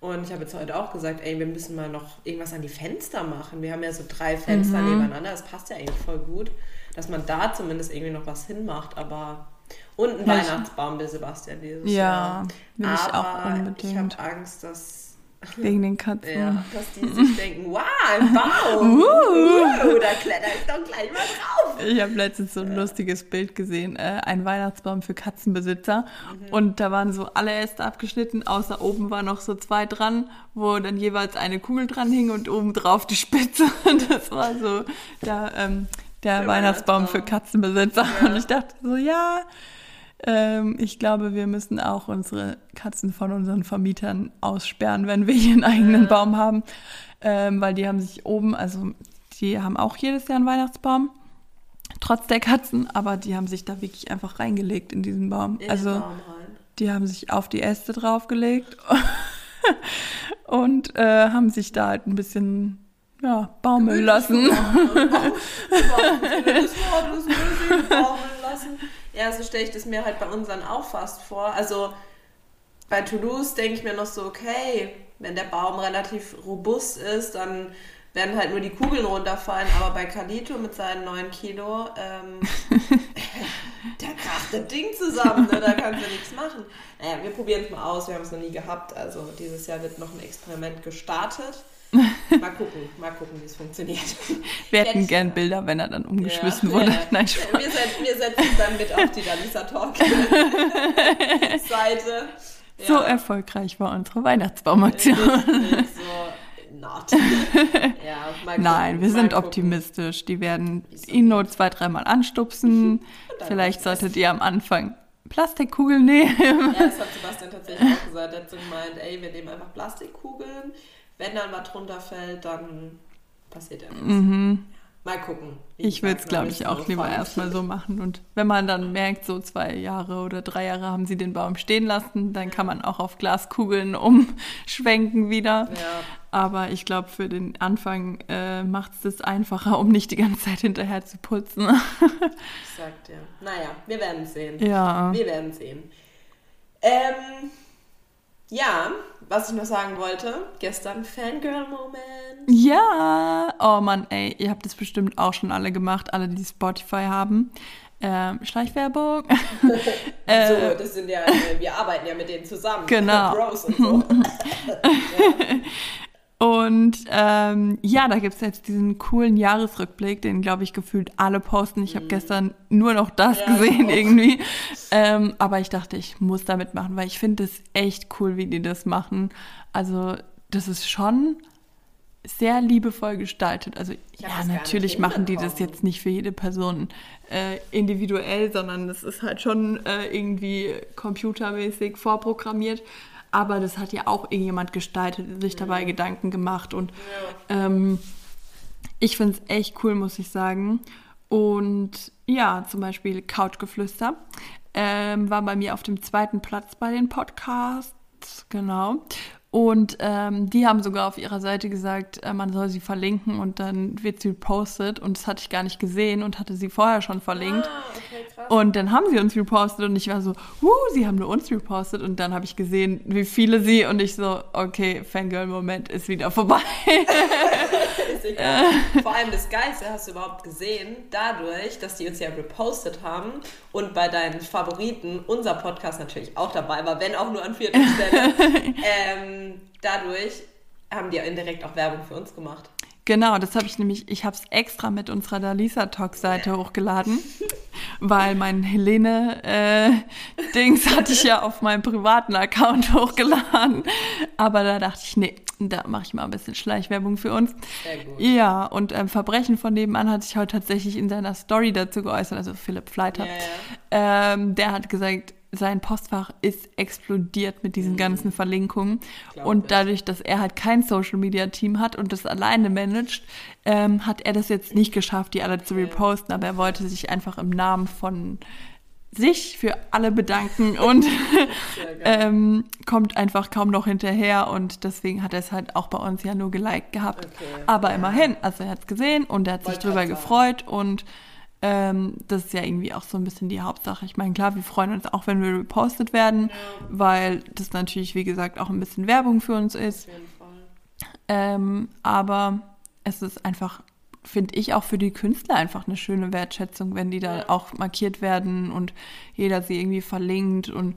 Und ich habe jetzt heute auch gesagt, ey, wir müssen mal noch irgendwas an die Fenster machen. Wir haben ja so drei Fenster nebeneinander, das passt ja eigentlich voll gut, dass man da zumindest irgendwie noch was hinmacht, aber und ein Ja, Weihnachtsbaum der Sebastian dieses Ja, Jahr. will ich auch aber ich unbedingt. habe Angst, dass [laughs] Wegen den Katzen. ja, dass die sich denken, wow, ein Baum, uh, da kletter ich doch gleich mal drauf. Ich habe letztens so ein lustiges Bild gesehen, äh, ein Weihnachtsbaum für Katzenbesitzer. Mhm. Und da waren so alle Äste abgeschnitten, außer oben waren noch so zwei dran, wo dann jeweils eine Kugel dran hing und oben drauf die Spitze. Und [laughs] das war so der, ähm, der, Der Weihnachtsbaum für Weihnachtsbaum. Katzenbesitzer. Ja. Und ich dachte so, ja, ähm, ich glaube, wir müssen auch unsere Katzen von unseren Vermietern aussperren, wenn wir hier einen eigenen Ja. Baum haben. Ähm, weil die haben sich oben, also die haben auch jedes Jahr einen Weihnachtsbaum, trotz der Katzen, aber die haben sich da wirklich einfach reingelegt in diesen Baum. In also den Baum rein. die haben sich auf die Äste draufgelegt [laughs] und äh, haben sich da halt ein bisschen ja, baumeln lassen. [laughs] Ja, so stelle ich das mir halt bei unseren auch fast vor. Also bei Toulouse denke ich mir noch so, okay, wenn der Baum relativ robust ist, dann werden halt nur die Kugeln runterfallen. Aber bei Calito mit seinen 9 Kilo, ähm, [laughs] da kracht das Ding zusammen, ne? da kannst du nichts machen. Naja, wir probieren es mal aus, wir haben es noch nie gehabt. Also dieses Jahr wird noch ein Experiment gestartet. Mal [laughs] gucken, mal gucken, wie es funktioniert. Wir hätten gern Bilder, wenn er dann umgeschmissen Ja, wurde. ja. [laughs] Nein, wir, Spaß. setzen, wir setzen dann mit auf die Dalisa Talk [laughs] Seite. So erfolgreich war unsere Weihnachtsbaumaktion. So not. Ja, Nein, wir sind gucken. optimistisch. Die werden ihn nur zwei, dreimal anstupsen. Vielleicht solltet ihr am Anfang Plastikkugeln nehmen. Ja, das hat Sebastian tatsächlich auch gesagt. Er hat so gemeint, ey, wir nehmen einfach Plastikkugeln. Wenn dann was drunter fällt, dann passiert ja nichts. Mal gucken. Mhm. Ich würde es, glaube ich, auch lieber erstmal so machen. Und wenn man dann merkt, so zwei Jahre oder drei Jahre haben sie den Baum stehen lassen, dann kann man auch auf Glaskugeln [laughs] umschwenken wieder. Ja, Aber ich glaube, für den Anfang äh, macht es das einfacher, um nicht die ganze Zeit hinterher zu putzen. ich sag dir. Naja, wir werden sehen. ja. Wir werden sehen. Ähm, ja, was ich noch sagen wollte, gestern Fangirl-Moment. Ja, oh Mann, ey, ihr habt das bestimmt auch schon alle gemacht, alle, die Spotify haben. Ähm, Schleichwerbung. [laughs] Äh, so, das sind ja, wir arbeiten ja mit denen zusammen. Genau. [laughs] Bros und so. [laughs] Und ähm, ja, da gibt es jetzt diesen coolen Jahresrückblick, den, glaube ich, gefühlt alle posten. Ich habe gestern nur noch das Mhm. Ja, gesehen irgendwie. Ähm, aber ich dachte, ich muss da mitmachen, weil ich finde es echt cool, wie die das machen. Also das ist schon sehr liebevoll gestaltet. Also ja, natürlich machen die das jetzt nicht für jede Person äh, individuell, sondern das ist halt schon äh, irgendwie computermäßig vorprogrammiert. Aber das hat ja auch irgendjemand gestaltet, sich dabei Gedanken gemacht und ähm, ich finde es echt cool, muss ich sagen. Und ja, zum Beispiel Couchgeflüster ähm, war bei mir auf dem zweiten Platz bei den Podcasts, genau. Und ähm, die haben sogar auf ihrer Seite gesagt, äh, man soll sie verlinken und dann wird sie repostet. Und das hatte ich gar nicht gesehen und hatte sie vorher schon verlinkt. Ah, okay. Und dann haben sie uns repostet und ich war so, uh, sie haben nur uns repostet. Und dann habe ich gesehen, wie viele sie und ich so, okay, Fangirl-Moment ist wieder vorbei. [laughs] ist egal. [laughs] Vor allem das Geilste hast du überhaupt gesehen, dadurch, dass die uns ja repostet haben und bei deinen Favoriten unser Podcast natürlich auch dabei war, wenn auch nur an vierter [laughs] Stelle. ähm, dadurch haben die indirekt auch Werbung für uns gemacht. Genau, das habe ich nämlich, ich habe es extra mit unserer Dalisa Talk Seite [laughs] hochgeladen, weil mein Helene äh, Dings hatte ich ja auf meinem privaten Account [laughs] hochgeladen, aber da dachte ich, nee, da mache ich mal ein bisschen Schleichwerbung für uns. Sehr gut. Ja, und ähm, Verbrechen von nebenan hat sich heute tatsächlich in seiner Story dazu geäußert, also Philipp Fleiter. Ja, ja. Ähm, der hat gesagt, sein Postfach ist explodiert mit diesen ganzen Verlinkungen. Und dadurch, dass er halt kein Social Media Team hat und das alleine managt, ähm, hat er das jetzt nicht geschafft, die alle zu reposten, aber er wollte sich einfach im Namen von sich für alle bedanken [laughs] und ähm, kommt einfach kaum noch hinterher. Und deswegen hat er es halt auch bei uns ja nur geliked gehabt. Okay. Aber immerhin, also er hat es gesehen und er hat sich Wollte drüber gefreut und ähm, das ist ja irgendwie auch so ein bisschen die Hauptsache. Ich meine, klar, wir freuen uns auch, wenn wir repostet werden, weil das natürlich, wie gesagt, auch ein bisschen Werbung für uns ist. Auf jeden Fall. Ähm, aber es ist einfach, finde ich, auch für die Künstler einfach eine schöne Wertschätzung, wenn die da Ja. auch markiert werden und jeder sie irgendwie verlinkt und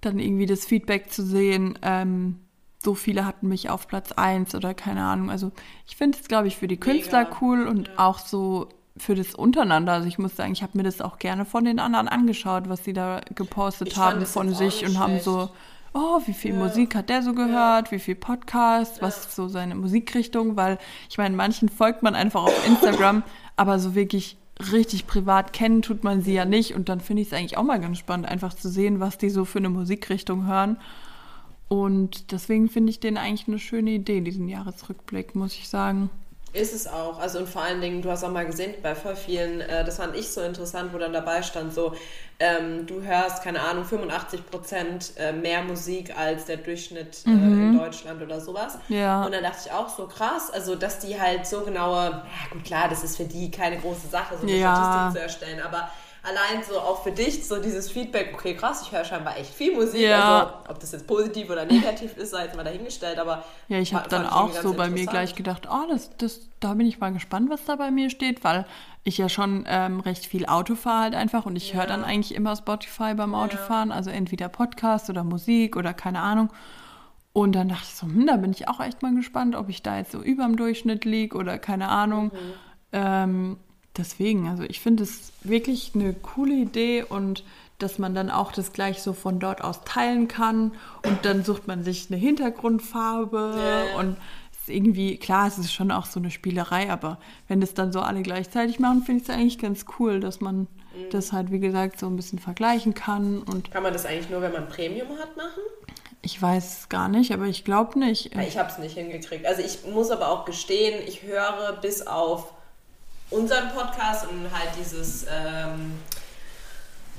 dann irgendwie das Feedback zu sehen. Ähm, so viele hatten mich auf Platz 1 oder keine Ahnung. Also ich finde es, glaube ich, für die Künstler Mega, cool und ja. auch so für das untereinander. Also ich muss sagen, ich habe mir das auch gerne von den anderen angeschaut, was sie da gepostet Ich haben von sich und haben so, oh, wie viel Ja. Musik hat der so gehört, wie viel Podcast, was ist so seine Musikrichtung, weil ich meine, manchen folgt man einfach auf Instagram, aber so wirklich richtig privat kennen tut man sie ja nicht und dann finde ich es eigentlich auch mal ganz spannend, einfach zu sehen, was die so für eine Musikrichtung hören. Und deswegen finde ich den eigentlich eine schöne Idee, diesen Jahresrückblick, muss ich sagen. Ist es auch. Also und vor allen Dingen, du hast auch mal gesehen, bei voll vielen, äh, das fand ich so interessant, wo dann dabei stand, so, ähm, du hörst, keine Ahnung, 85 Prozent äh, mehr Musik als der Durchschnitt äh, in Deutschland oder sowas. Mhm. Ja. Und dann dachte ich auch so krass, also dass die halt so genaue, ja gut klar, das ist für die keine große Sache, so eine Ja. Statistik zu erstellen, aber allein so auch für dich so dieses Feedback, okay krass, ich höre scheinbar echt viel Musik, Ja. also ob das jetzt positiv oder negativ ist, sei jetzt mal dahingestellt, aber Ja, ich habe dann auch so bei mir gleich gedacht, oh, das, das, da bin ich mal gespannt, was da bei mir steht, weil ich ja schon ähm, recht viel Auto fahre halt einfach und ich höre dann eigentlich immer Spotify beim Autofahren, also entweder Podcast oder Musik oder keine Ahnung. Und dann dachte ich so, hm, da bin ich auch echt mal gespannt, ob ich da jetzt so überm Durchschnitt liege oder keine Ahnung. Ähm, deswegen, also ich finde es wirklich eine coole Idee und dass man dann auch das gleich so von dort aus teilen kann und dann sucht man sich eine Hintergrundfarbe Ja, und es ist irgendwie, klar, es ist schon auch so eine Spielerei, aber wenn das dann so alle gleichzeitig machen, finde ich es eigentlich ganz cool, dass man Mhm. das halt, wie gesagt, so ein bisschen vergleichen kann und Kann man das eigentlich nur, wenn man Premium hat, machen? ich weiß es gar nicht, aber ich glaube nicht. Ja, Ich habe es nicht hingekriegt. Also ich muss aber auch gestehen, ich höre bis auf unseren Podcast und halt dieses ähm,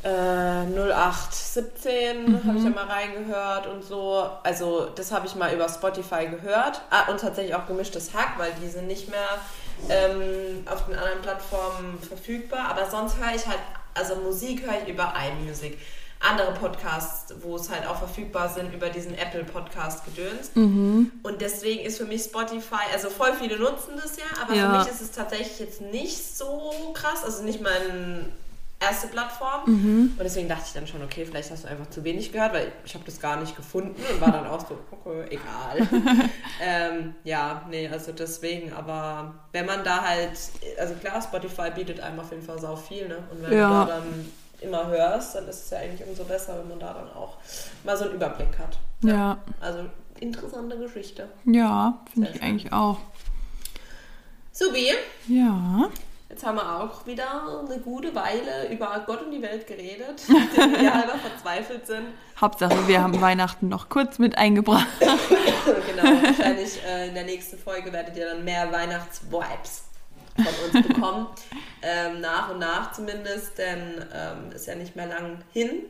äh, 0817 habe ich ja mal reingehört und so. Also das habe ich mal über Spotify gehört. Ah, und tatsächlich auch gemischtes Hack, weil die sind nicht mehr ähm, auf den anderen Plattformen verfügbar. Aber sonst höre ich halt, also Musik höre ich über iMusic. Andere Podcasts, wo es halt auch verfügbar sind, über diesen Apple Podcast gedöns. Und deswegen ist für mich Spotify, also voll viele nutzen das ja, aber Ja. für mich ist es tatsächlich jetzt nicht so krass, also nicht meine erste Plattform. Mhm. Und deswegen dachte ich dann schon, okay, vielleicht hast du einfach zu wenig gehört, weil ich habe das gar nicht gefunden und war dann auch so, okay, egal. [laughs] ähm, ja, nee, also deswegen, aber wenn man da halt, also klar, Spotify bietet einem auf jeden Fall sau viel, ne? Und wenn Ja. du da dann immer hörst, dann ist es ja eigentlich umso besser, wenn man da dann auch mal so einen Überblick hat. Ja, Also interessante Geschichte. ja, finde ich schön. eigentlich auch. Subi, Ja, jetzt haben wir auch wieder eine gute Weile über Gott und die Welt geredet, [laughs] die wir halber verzweifelt sind. Hauptsache, wir haben Weihnachten noch kurz mit eingebracht. [laughs] genau, wahrscheinlich äh, in der nächsten Folge werdet ihr dann mehr Weihnachts-Vibes von uns bekommen. [laughs] ähm, nach und nach zumindest, denn ähm, ist ja nicht mehr lang hin.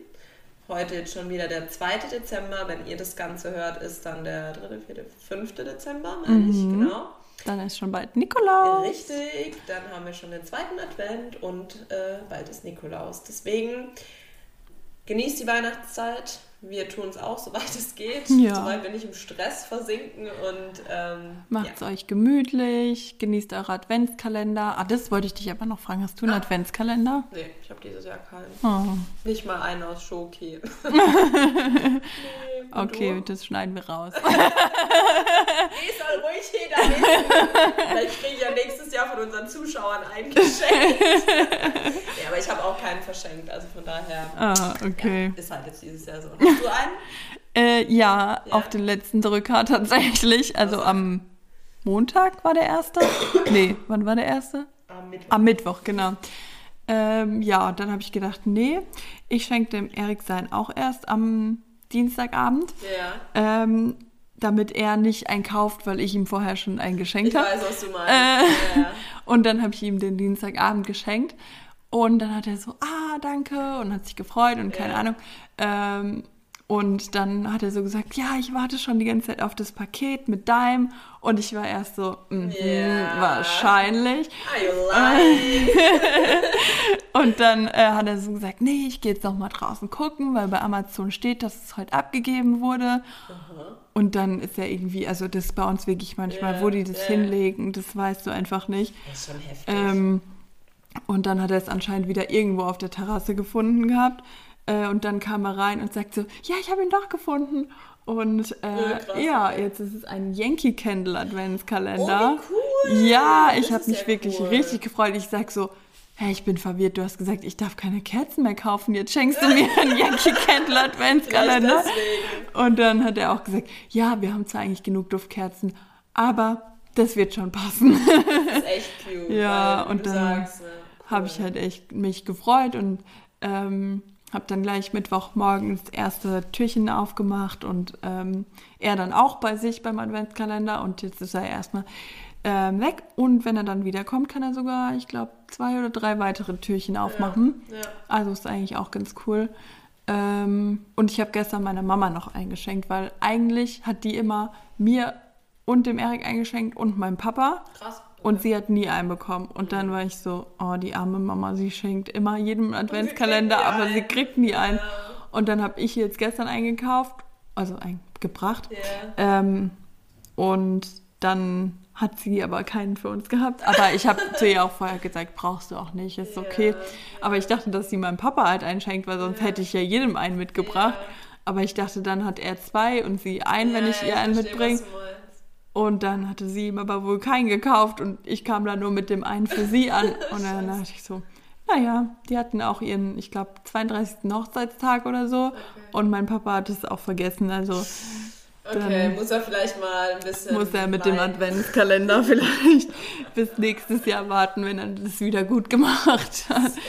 heute jetzt schon wieder der 2. Dezember. Wenn ihr das Ganze hört, ist dann der 3., 4., 5. Dezember, meine ich, Mhm. genau. Dann ist schon bald Nikolaus. Richtig, dann haben wir schon den zweiten Advent und äh, bald ist Nikolaus. Deswegen genießt die Weihnachtszeit. Wir tun es auch, [laughs] soweit es geht, Ja. soweit wir nicht im Stress versinken und ähm, Macht's euch gemütlich, genießt eure Adventskalender. Ah, das wollte ich dich aber noch fragen. Hast du einen Ah. Adventskalender? Nee, ich habe dieses Jahr keinen. Oh, Nicht mal einen aus Schoki. [laughs] nee, okay, Du? das schneiden wir raus. [laughs] Nee, soll ruhig jeder wissen. Vielleicht kriege ich ja nächstes Jahr von unseren Zuschauern ein Geschenk. ja, aber ich habe auch keinen verschenkt, also von daher ah, okay. ist halt jetzt dieses Jahr so. Du einen? [laughs] Äh, ja, Ja. auf den letzten Drücker tatsächlich. Also Was? am Montag war der erste. [coughs] nee, wann war der erste? Am Mittwoch. Am Mittwoch, genau. Ähm, ja, und dann habe ich gedacht, nee, ich schenke dem Erik sein auch erst am Dienstagabend, Ja, ähm, damit er nicht einkauft, weil ich ihm vorher schon ein geschenkt ich habe. weiß, was du meinst. Äh. Ja. [laughs] Und dann habe ich ihm den Dienstagabend geschenkt. Und dann hat er so, ah, danke, und hat sich gefreut und keine Ja. Ahnung. Ähm, und dann hat er so gesagt, ja, ich warte schon die ganze Zeit auf das Paket mit deinem. Und ich war erst so, mhm, Ja. wahrscheinlich. [laughs] Und dann äh, hat er so gesagt, nee, ich gehe jetzt noch mal draußen gucken, weil bei Amazon steht, dass es heute abgegeben wurde. Und dann ist er irgendwie, also das ist bei uns wirklich manchmal, Ja, wo die das ja. hinlegen, das weißt du einfach nicht. Das ist schon heftig. Ähm, und dann hat er es anscheinend wieder irgendwo auf der Terrasse gefunden gehabt. Äh, und dann kam er rein und sagt so, ja, ich habe ihn doch gefunden. Und äh, Ja, krass, ja, jetzt ist es ein Yankee Candle Adventskalender. Oh, cool. Ja, ich habe mich wirklich cool. richtig gefreut. Ich sag so, hey, ich bin verwirrt. Du hast gesagt, ich darf keine Kerzen mehr kaufen. Jetzt schenkst du mir einen Yankee Candle Adventskalender. [laughs] Und dann hat er auch gesagt, ja, wir haben zwar eigentlich genug Duftkerzen, aber das wird schon passen. Das ist echt [laughs] cute. Ja, und dann sagst, ne, cool. habe ich halt echt mich gefreut und ähm, habe dann gleich Mittwochmorgen das erste Türchen aufgemacht und ähm, er dann auch bei sich beim Adventskalender und jetzt ist er erstmal ähm, weg und wenn er dann wiederkommt, kann er sogar, ich glaube, zwei oder drei weitere Türchen aufmachen. Ja. Also ist eigentlich auch ganz cool. Ähm, und ich habe gestern meiner Mama noch eingeschenkt, weil eigentlich hat die immer mir und dem Erik eingeschenkt und meinem Papa. Krass. Und sie hat nie einen bekommen. Und dann war ich so, oh, die arme Mama, sie schenkt immer jedem Adventskalender, nie aber sie einen. kriegt nie einen. Ja. Und dann habe ich jetzt gestern eingekauft, also eingebracht. Ja. Ähm, und dann hat sie aber keinen für uns gehabt. Aber ich habe zu ihr auch vorher gesagt, brauchst du auch nicht, ist okay. Ja, Aber ich dachte, dass sie meinem Papa halt einschenkt, weil sonst hätte ich ja jedem einen mitgebracht. Aber ich dachte, dann hat er zwei und sie einen, wenn ich ihr einen mitbringe. Und dann hatte sie ihm aber wohl keinen gekauft und ich kam da nur mit dem einen für sie an. [laughs] Und dann dachte ich so, naja, die hatten auch ihren, ich glaube, 32. Hochzeitstag oder so. Und mein Papa hat es auch vergessen. Also Okay, muss er vielleicht mal ein bisschen. muss er mit dem leiden. Adventskalender [laughs] vielleicht bis nächstes Jahr warten, wenn er das wieder gut gemacht hat. [laughs]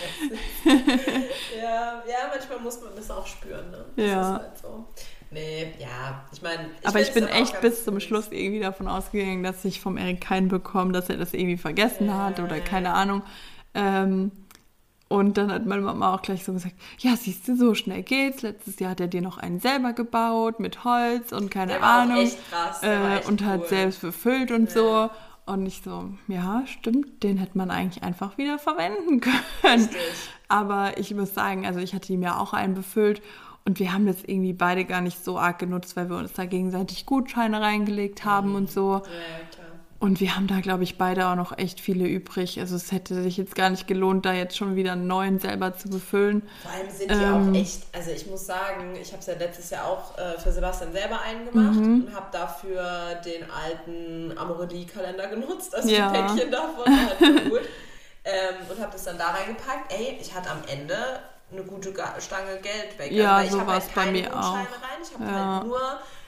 Ja, ja, manchmal muss man das auch spüren, ne? Das Ja. ist halt so. Nee, ja, ich meine. Aber ich bin echt bis zum. Schluss irgendwie davon ausgegangen, dass ich vom Erik keinen bekomme, dass er das irgendwie vergessen Ja. hat oder keine Ahnung. Ähm, und dann hat meine Mama auch gleich so gesagt, ja, siehst du, so schnell geht's. Letztes Jahr hat er dir noch einen selber gebaut mit Holz und keine Der war Ahnung. echt krass, der äh, und hat cool. selbst befüllt und Ja. so. Und ich so, ja, stimmt, den hätte man eigentlich einfach wieder verwenden [laughs] können. Richtig. Aber ich muss sagen, also ich hatte ihm ja auch einen befüllt und wir haben das irgendwie beide gar nicht so arg genutzt, weil wir uns da gegenseitig Gutscheine reingelegt haben und so. Ja. Und wir haben da, glaube ich, beide auch noch echt viele übrig. Also es hätte sich jetzt gar nicht gelohnt, da jetzt schon wieder einen neuen selber zu befüllen. Vor allem sind die Ähm. auch echt, also ich muss sagen, ich habe es ja letztes Jahr auch äh, für Sebastian selber eingemacht Mhm. und habe dafür den alten Amorelie-Kalender genutzt, also Ja. ein Päckchen davon, halt gut. [laughs] ähm, und habe das dann da reingepackt. Ey, ich hatte am Ende eine gute Stange Geld weg. Ja, ich so habe war's halt bei mir Gutscheine auch. rein, ich habe Ja. Mhm. halt nur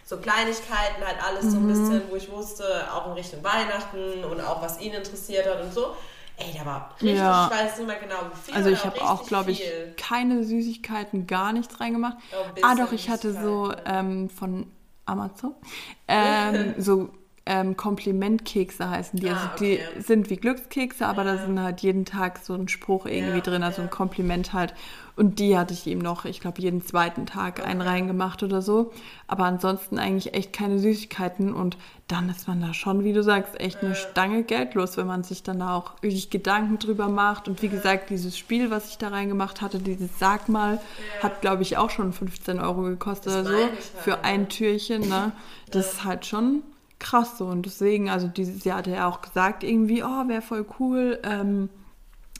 so Kleinigkeiten, halt alles so ein bisschen, wo ich wusste, auch in Richtung Weihnachten und auch was ihn interessiert hat und so. Ey, da war richtig, Ja. ich weiß nicht mehr genau, wie viel. Also ich habe auch, glaube ich, keine Süßigkeiten, gar nichts reingemacht. Ja, Ah, doch, ich hatte so ähm, von Amazon [laughs] ähm, so ähm, Komplimentkekse heißen die. Ah, also okay. die sind wie Glückskekse, aber da sind halt jeden Tag so ein Spruch irgendwie Ja, drin, also ja. ein Kompliment halt. Und die hatte ich ihm noch, ich glaube, jeden zweiten Tag einen reingemacht oder so. Aber ansonsten eigentlich echt keine Süßigkeiten. Und dann ist man da schon, wie du sagst, echt eine Stange Geld los, wenn man sich dann da auch wirklich Gedanken drüber macht. Und wie gesagt, dieses Spiel, was ich da reingemacht hatte, dieses Sag mal, hat, glaube ich, auch schon 15 Euro gekostet Das oder so. halt, Für ein ja. Türchen, ne? [laughs] Das ist halt schon krass so. Und deswegen, also dieses Jahr hat er auch gesagt, irgendwie, oh, wäre voll cool, ähm,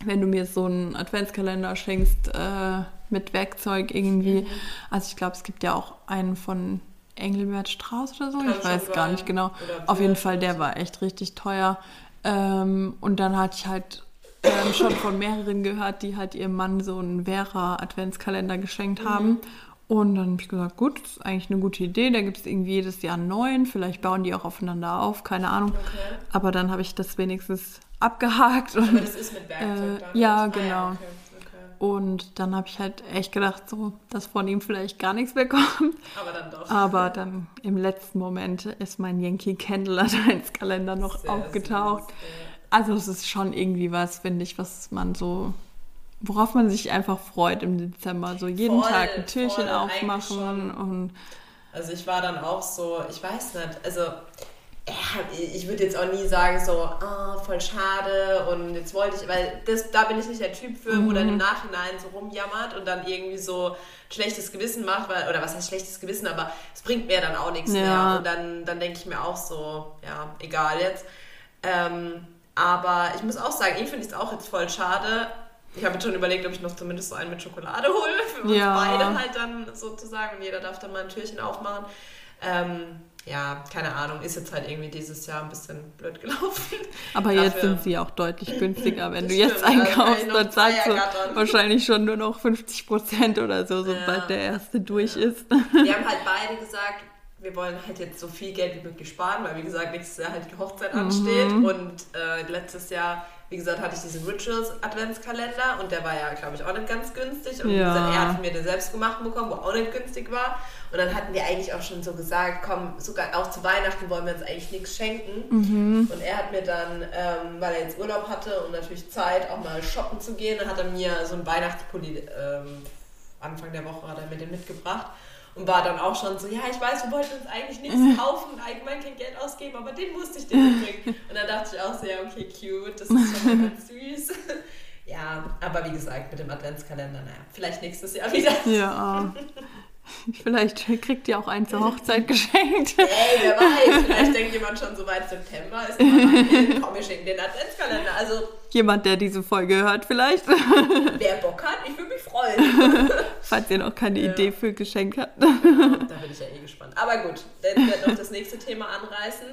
wenn du mir so einen Adventskalender schenkst äh, mit Werkzeug irgendwie. Mhm. Also ich glaube, es gibt ja auch einen von Engelbert Strauß oder so. Kann ich weiß gar nicht genau. Auf jeden Fall, der war echt richtig teuer. Ähm, und dann hatte ich halt ähm, schon von mehreren gehört, die halt ihrem Mann so einen Vera-Adventskalender geschenkt Mhm. haben. Und dann habe ich gesagt, gut, das ist eigentlich eine gute Idee. Da gibt es irgendwie jedes Jahr einen neuen. Vielleicht bauen die auch aufeinander auf, keine Ahnung. Okay. Aber dann habe ich das wenigstens abgehakt. Und, Aber das ist mit Werkzeug Äh, dann? ja, Ah, genau. okay, okay. und dann habe ich halt echt gedacht, so, dass von ihm vielleicht gar nichts mehr [laughs] kommt. Aber dann doch. Aber dann im letzten Moment ist mein Yankee Candle Adventskalender noch Sehr aufgetaucht. süß, ja. Also es ist schon irgendwie was, finde ich, was man so, worauf man sich einfach freut im Dezember. So jeden Voll, Tag ein Türchen aufmachen und Also ich war dann auch so, ich weiß nicht, also ja, ich würde jetzt auch nie sagen so, ah, voll schade und jetzt wollte ich, weil das, da bin ich nicht der Typ für, wo Mhm. dann im Nachhinein so rumjammert und dann irgendwie so schlechtes Gewissen macht, weil, oder was heißt schlechtes Gewissen, aber es bringt mir dann auch nichts Ja. mehr und dann, dann denke ich mir auch so, ja, egal jetzt. Ähm, aber ich muss auch sagen, ich finde es auch jetzt voll schade. Ich habe jetzt schon überlegt, ob ich noch zumindest so einen mit Schokolade hole, für uns Ja. beide halt dann sozusagen und jeder darf dann mal ein Türchen aufmachen. Ähm, ja, keine Ahnung, ist jetzt halt irgendwie dieses Jahr ein bisschen blöd gelaufen. [laughs] aber jetzt Dafür- sind sie auch deutlich günstiger. Wenn du jetzt stimmt, einkaufst, dann zahlst du wahrscheinlich schon nur noch 50 Prozent oder so, sobald Ja. der erste durch ist. Wir haben halt [laughs] beide gesagt, wir wollen halt jetzt so viel Geld wie möglich sparen, weil wie gesagt, nächstes Jahr halt die Hochzeit ansteht und äh, letztes Jahr, wie gesagt, hatte ich diesen Rituals Adventskalender und der war ja, glaube ich, auch nicht ganz günstig. Und wie Ja. gesagt, er hat mir den selbst gemacht bekommen, wo auch nicht günstig war. Und dann hatten wir eigentlich auch schon so gesagt, komm, sogar auch zu Weihnachten wollen wir uns eigentlich nichts schenken. Und er hat mir dann, ähm, weil er jetzt Urlaub hatte und natürlich Zeit, auch mal shoppen zu gehen, dann hat er mir so einen Weihnachtspulli ähm, Anfang der Woche hat er mir den mitgebracht und war dann auch schon so, ja, ich weiß, wir wollten uns eigentlich nichts kaufen und allgemein kein Geld ausgeben, aber den musste ich dir mitbringen. [laughs] Und dann dachte ich auch so, ja, okay, cute, das ist schon mal ganz süß. [laughs] Ja, aber wie gesagt, mit dem Adventskalender, naja, vielleicht nächstes Jahr wieder. Ja. [laughs] [laughs] Vielleicht kriegt ihr auch einen zur Hochzeit geschenkt. [laughs] Ey, wer weiß, vielleicht denkt jemand schon so weit September ist immer [laughs] komm, wir schenken den Adventskalender. Also, Jemand, der diese Folge hört, vielleicht. wer Bock hat, ich würde mich freuen. Falls ihr noch keine Ja. Idee für Geschenk habt. da bin ich ja eh gespannt. Aber gut, dann wird noch das nächste Thema anreißen.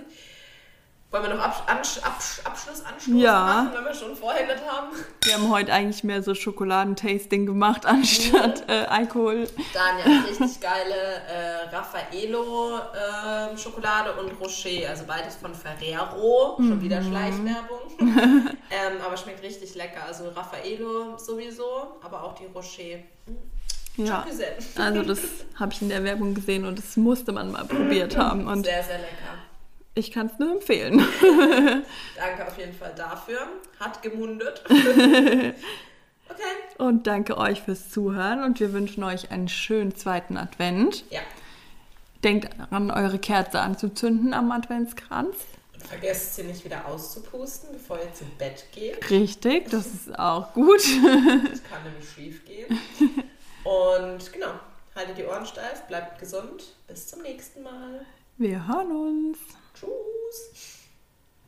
Wollen wir noch Absch Absch Absch Abschlussanstoß Ja. machen, wenn wir schon vorher nicht haben? Wir haben heute eigentlich mehr so Schokoladentasting gemacht, [laughs] anstatt äh, Alkohol. Daniel, richtig geile äh, Raffaello ähm, Schokolade und Rocher, also beides von Ferrero, schon wieder Schleichwerbung. [laughs] ähm, aber schmeckt richtig lecker. Also Raffaello sowieso, aber auch die Rocher. Ja. Also das [laughs] habe ich in der Werbung gesehen und das musste man mal probiert haben. Und Sehr, sehr lecker. Ich kann es nur empfehlen. [laughs] Danke auf jeden Fall dafür. Hat gemundet. [laughs] Okay. Und danke euch fürs Zuhören und wir wünschen euch einen schönen zweiten Advent. Ja. Denkt daran, eure Kerze anzuzünden am Adventskranz. Und vergesst sie nicht wieder auszupusten, bevor ihr zu Bett geht. Richtig, das ist auch gut. Das kann nämlich schief gehen. Und genau, haltet die Ohren steif, bleibt gesund. Bis zum nächsten Mal. Wir hören uns. Tschüss.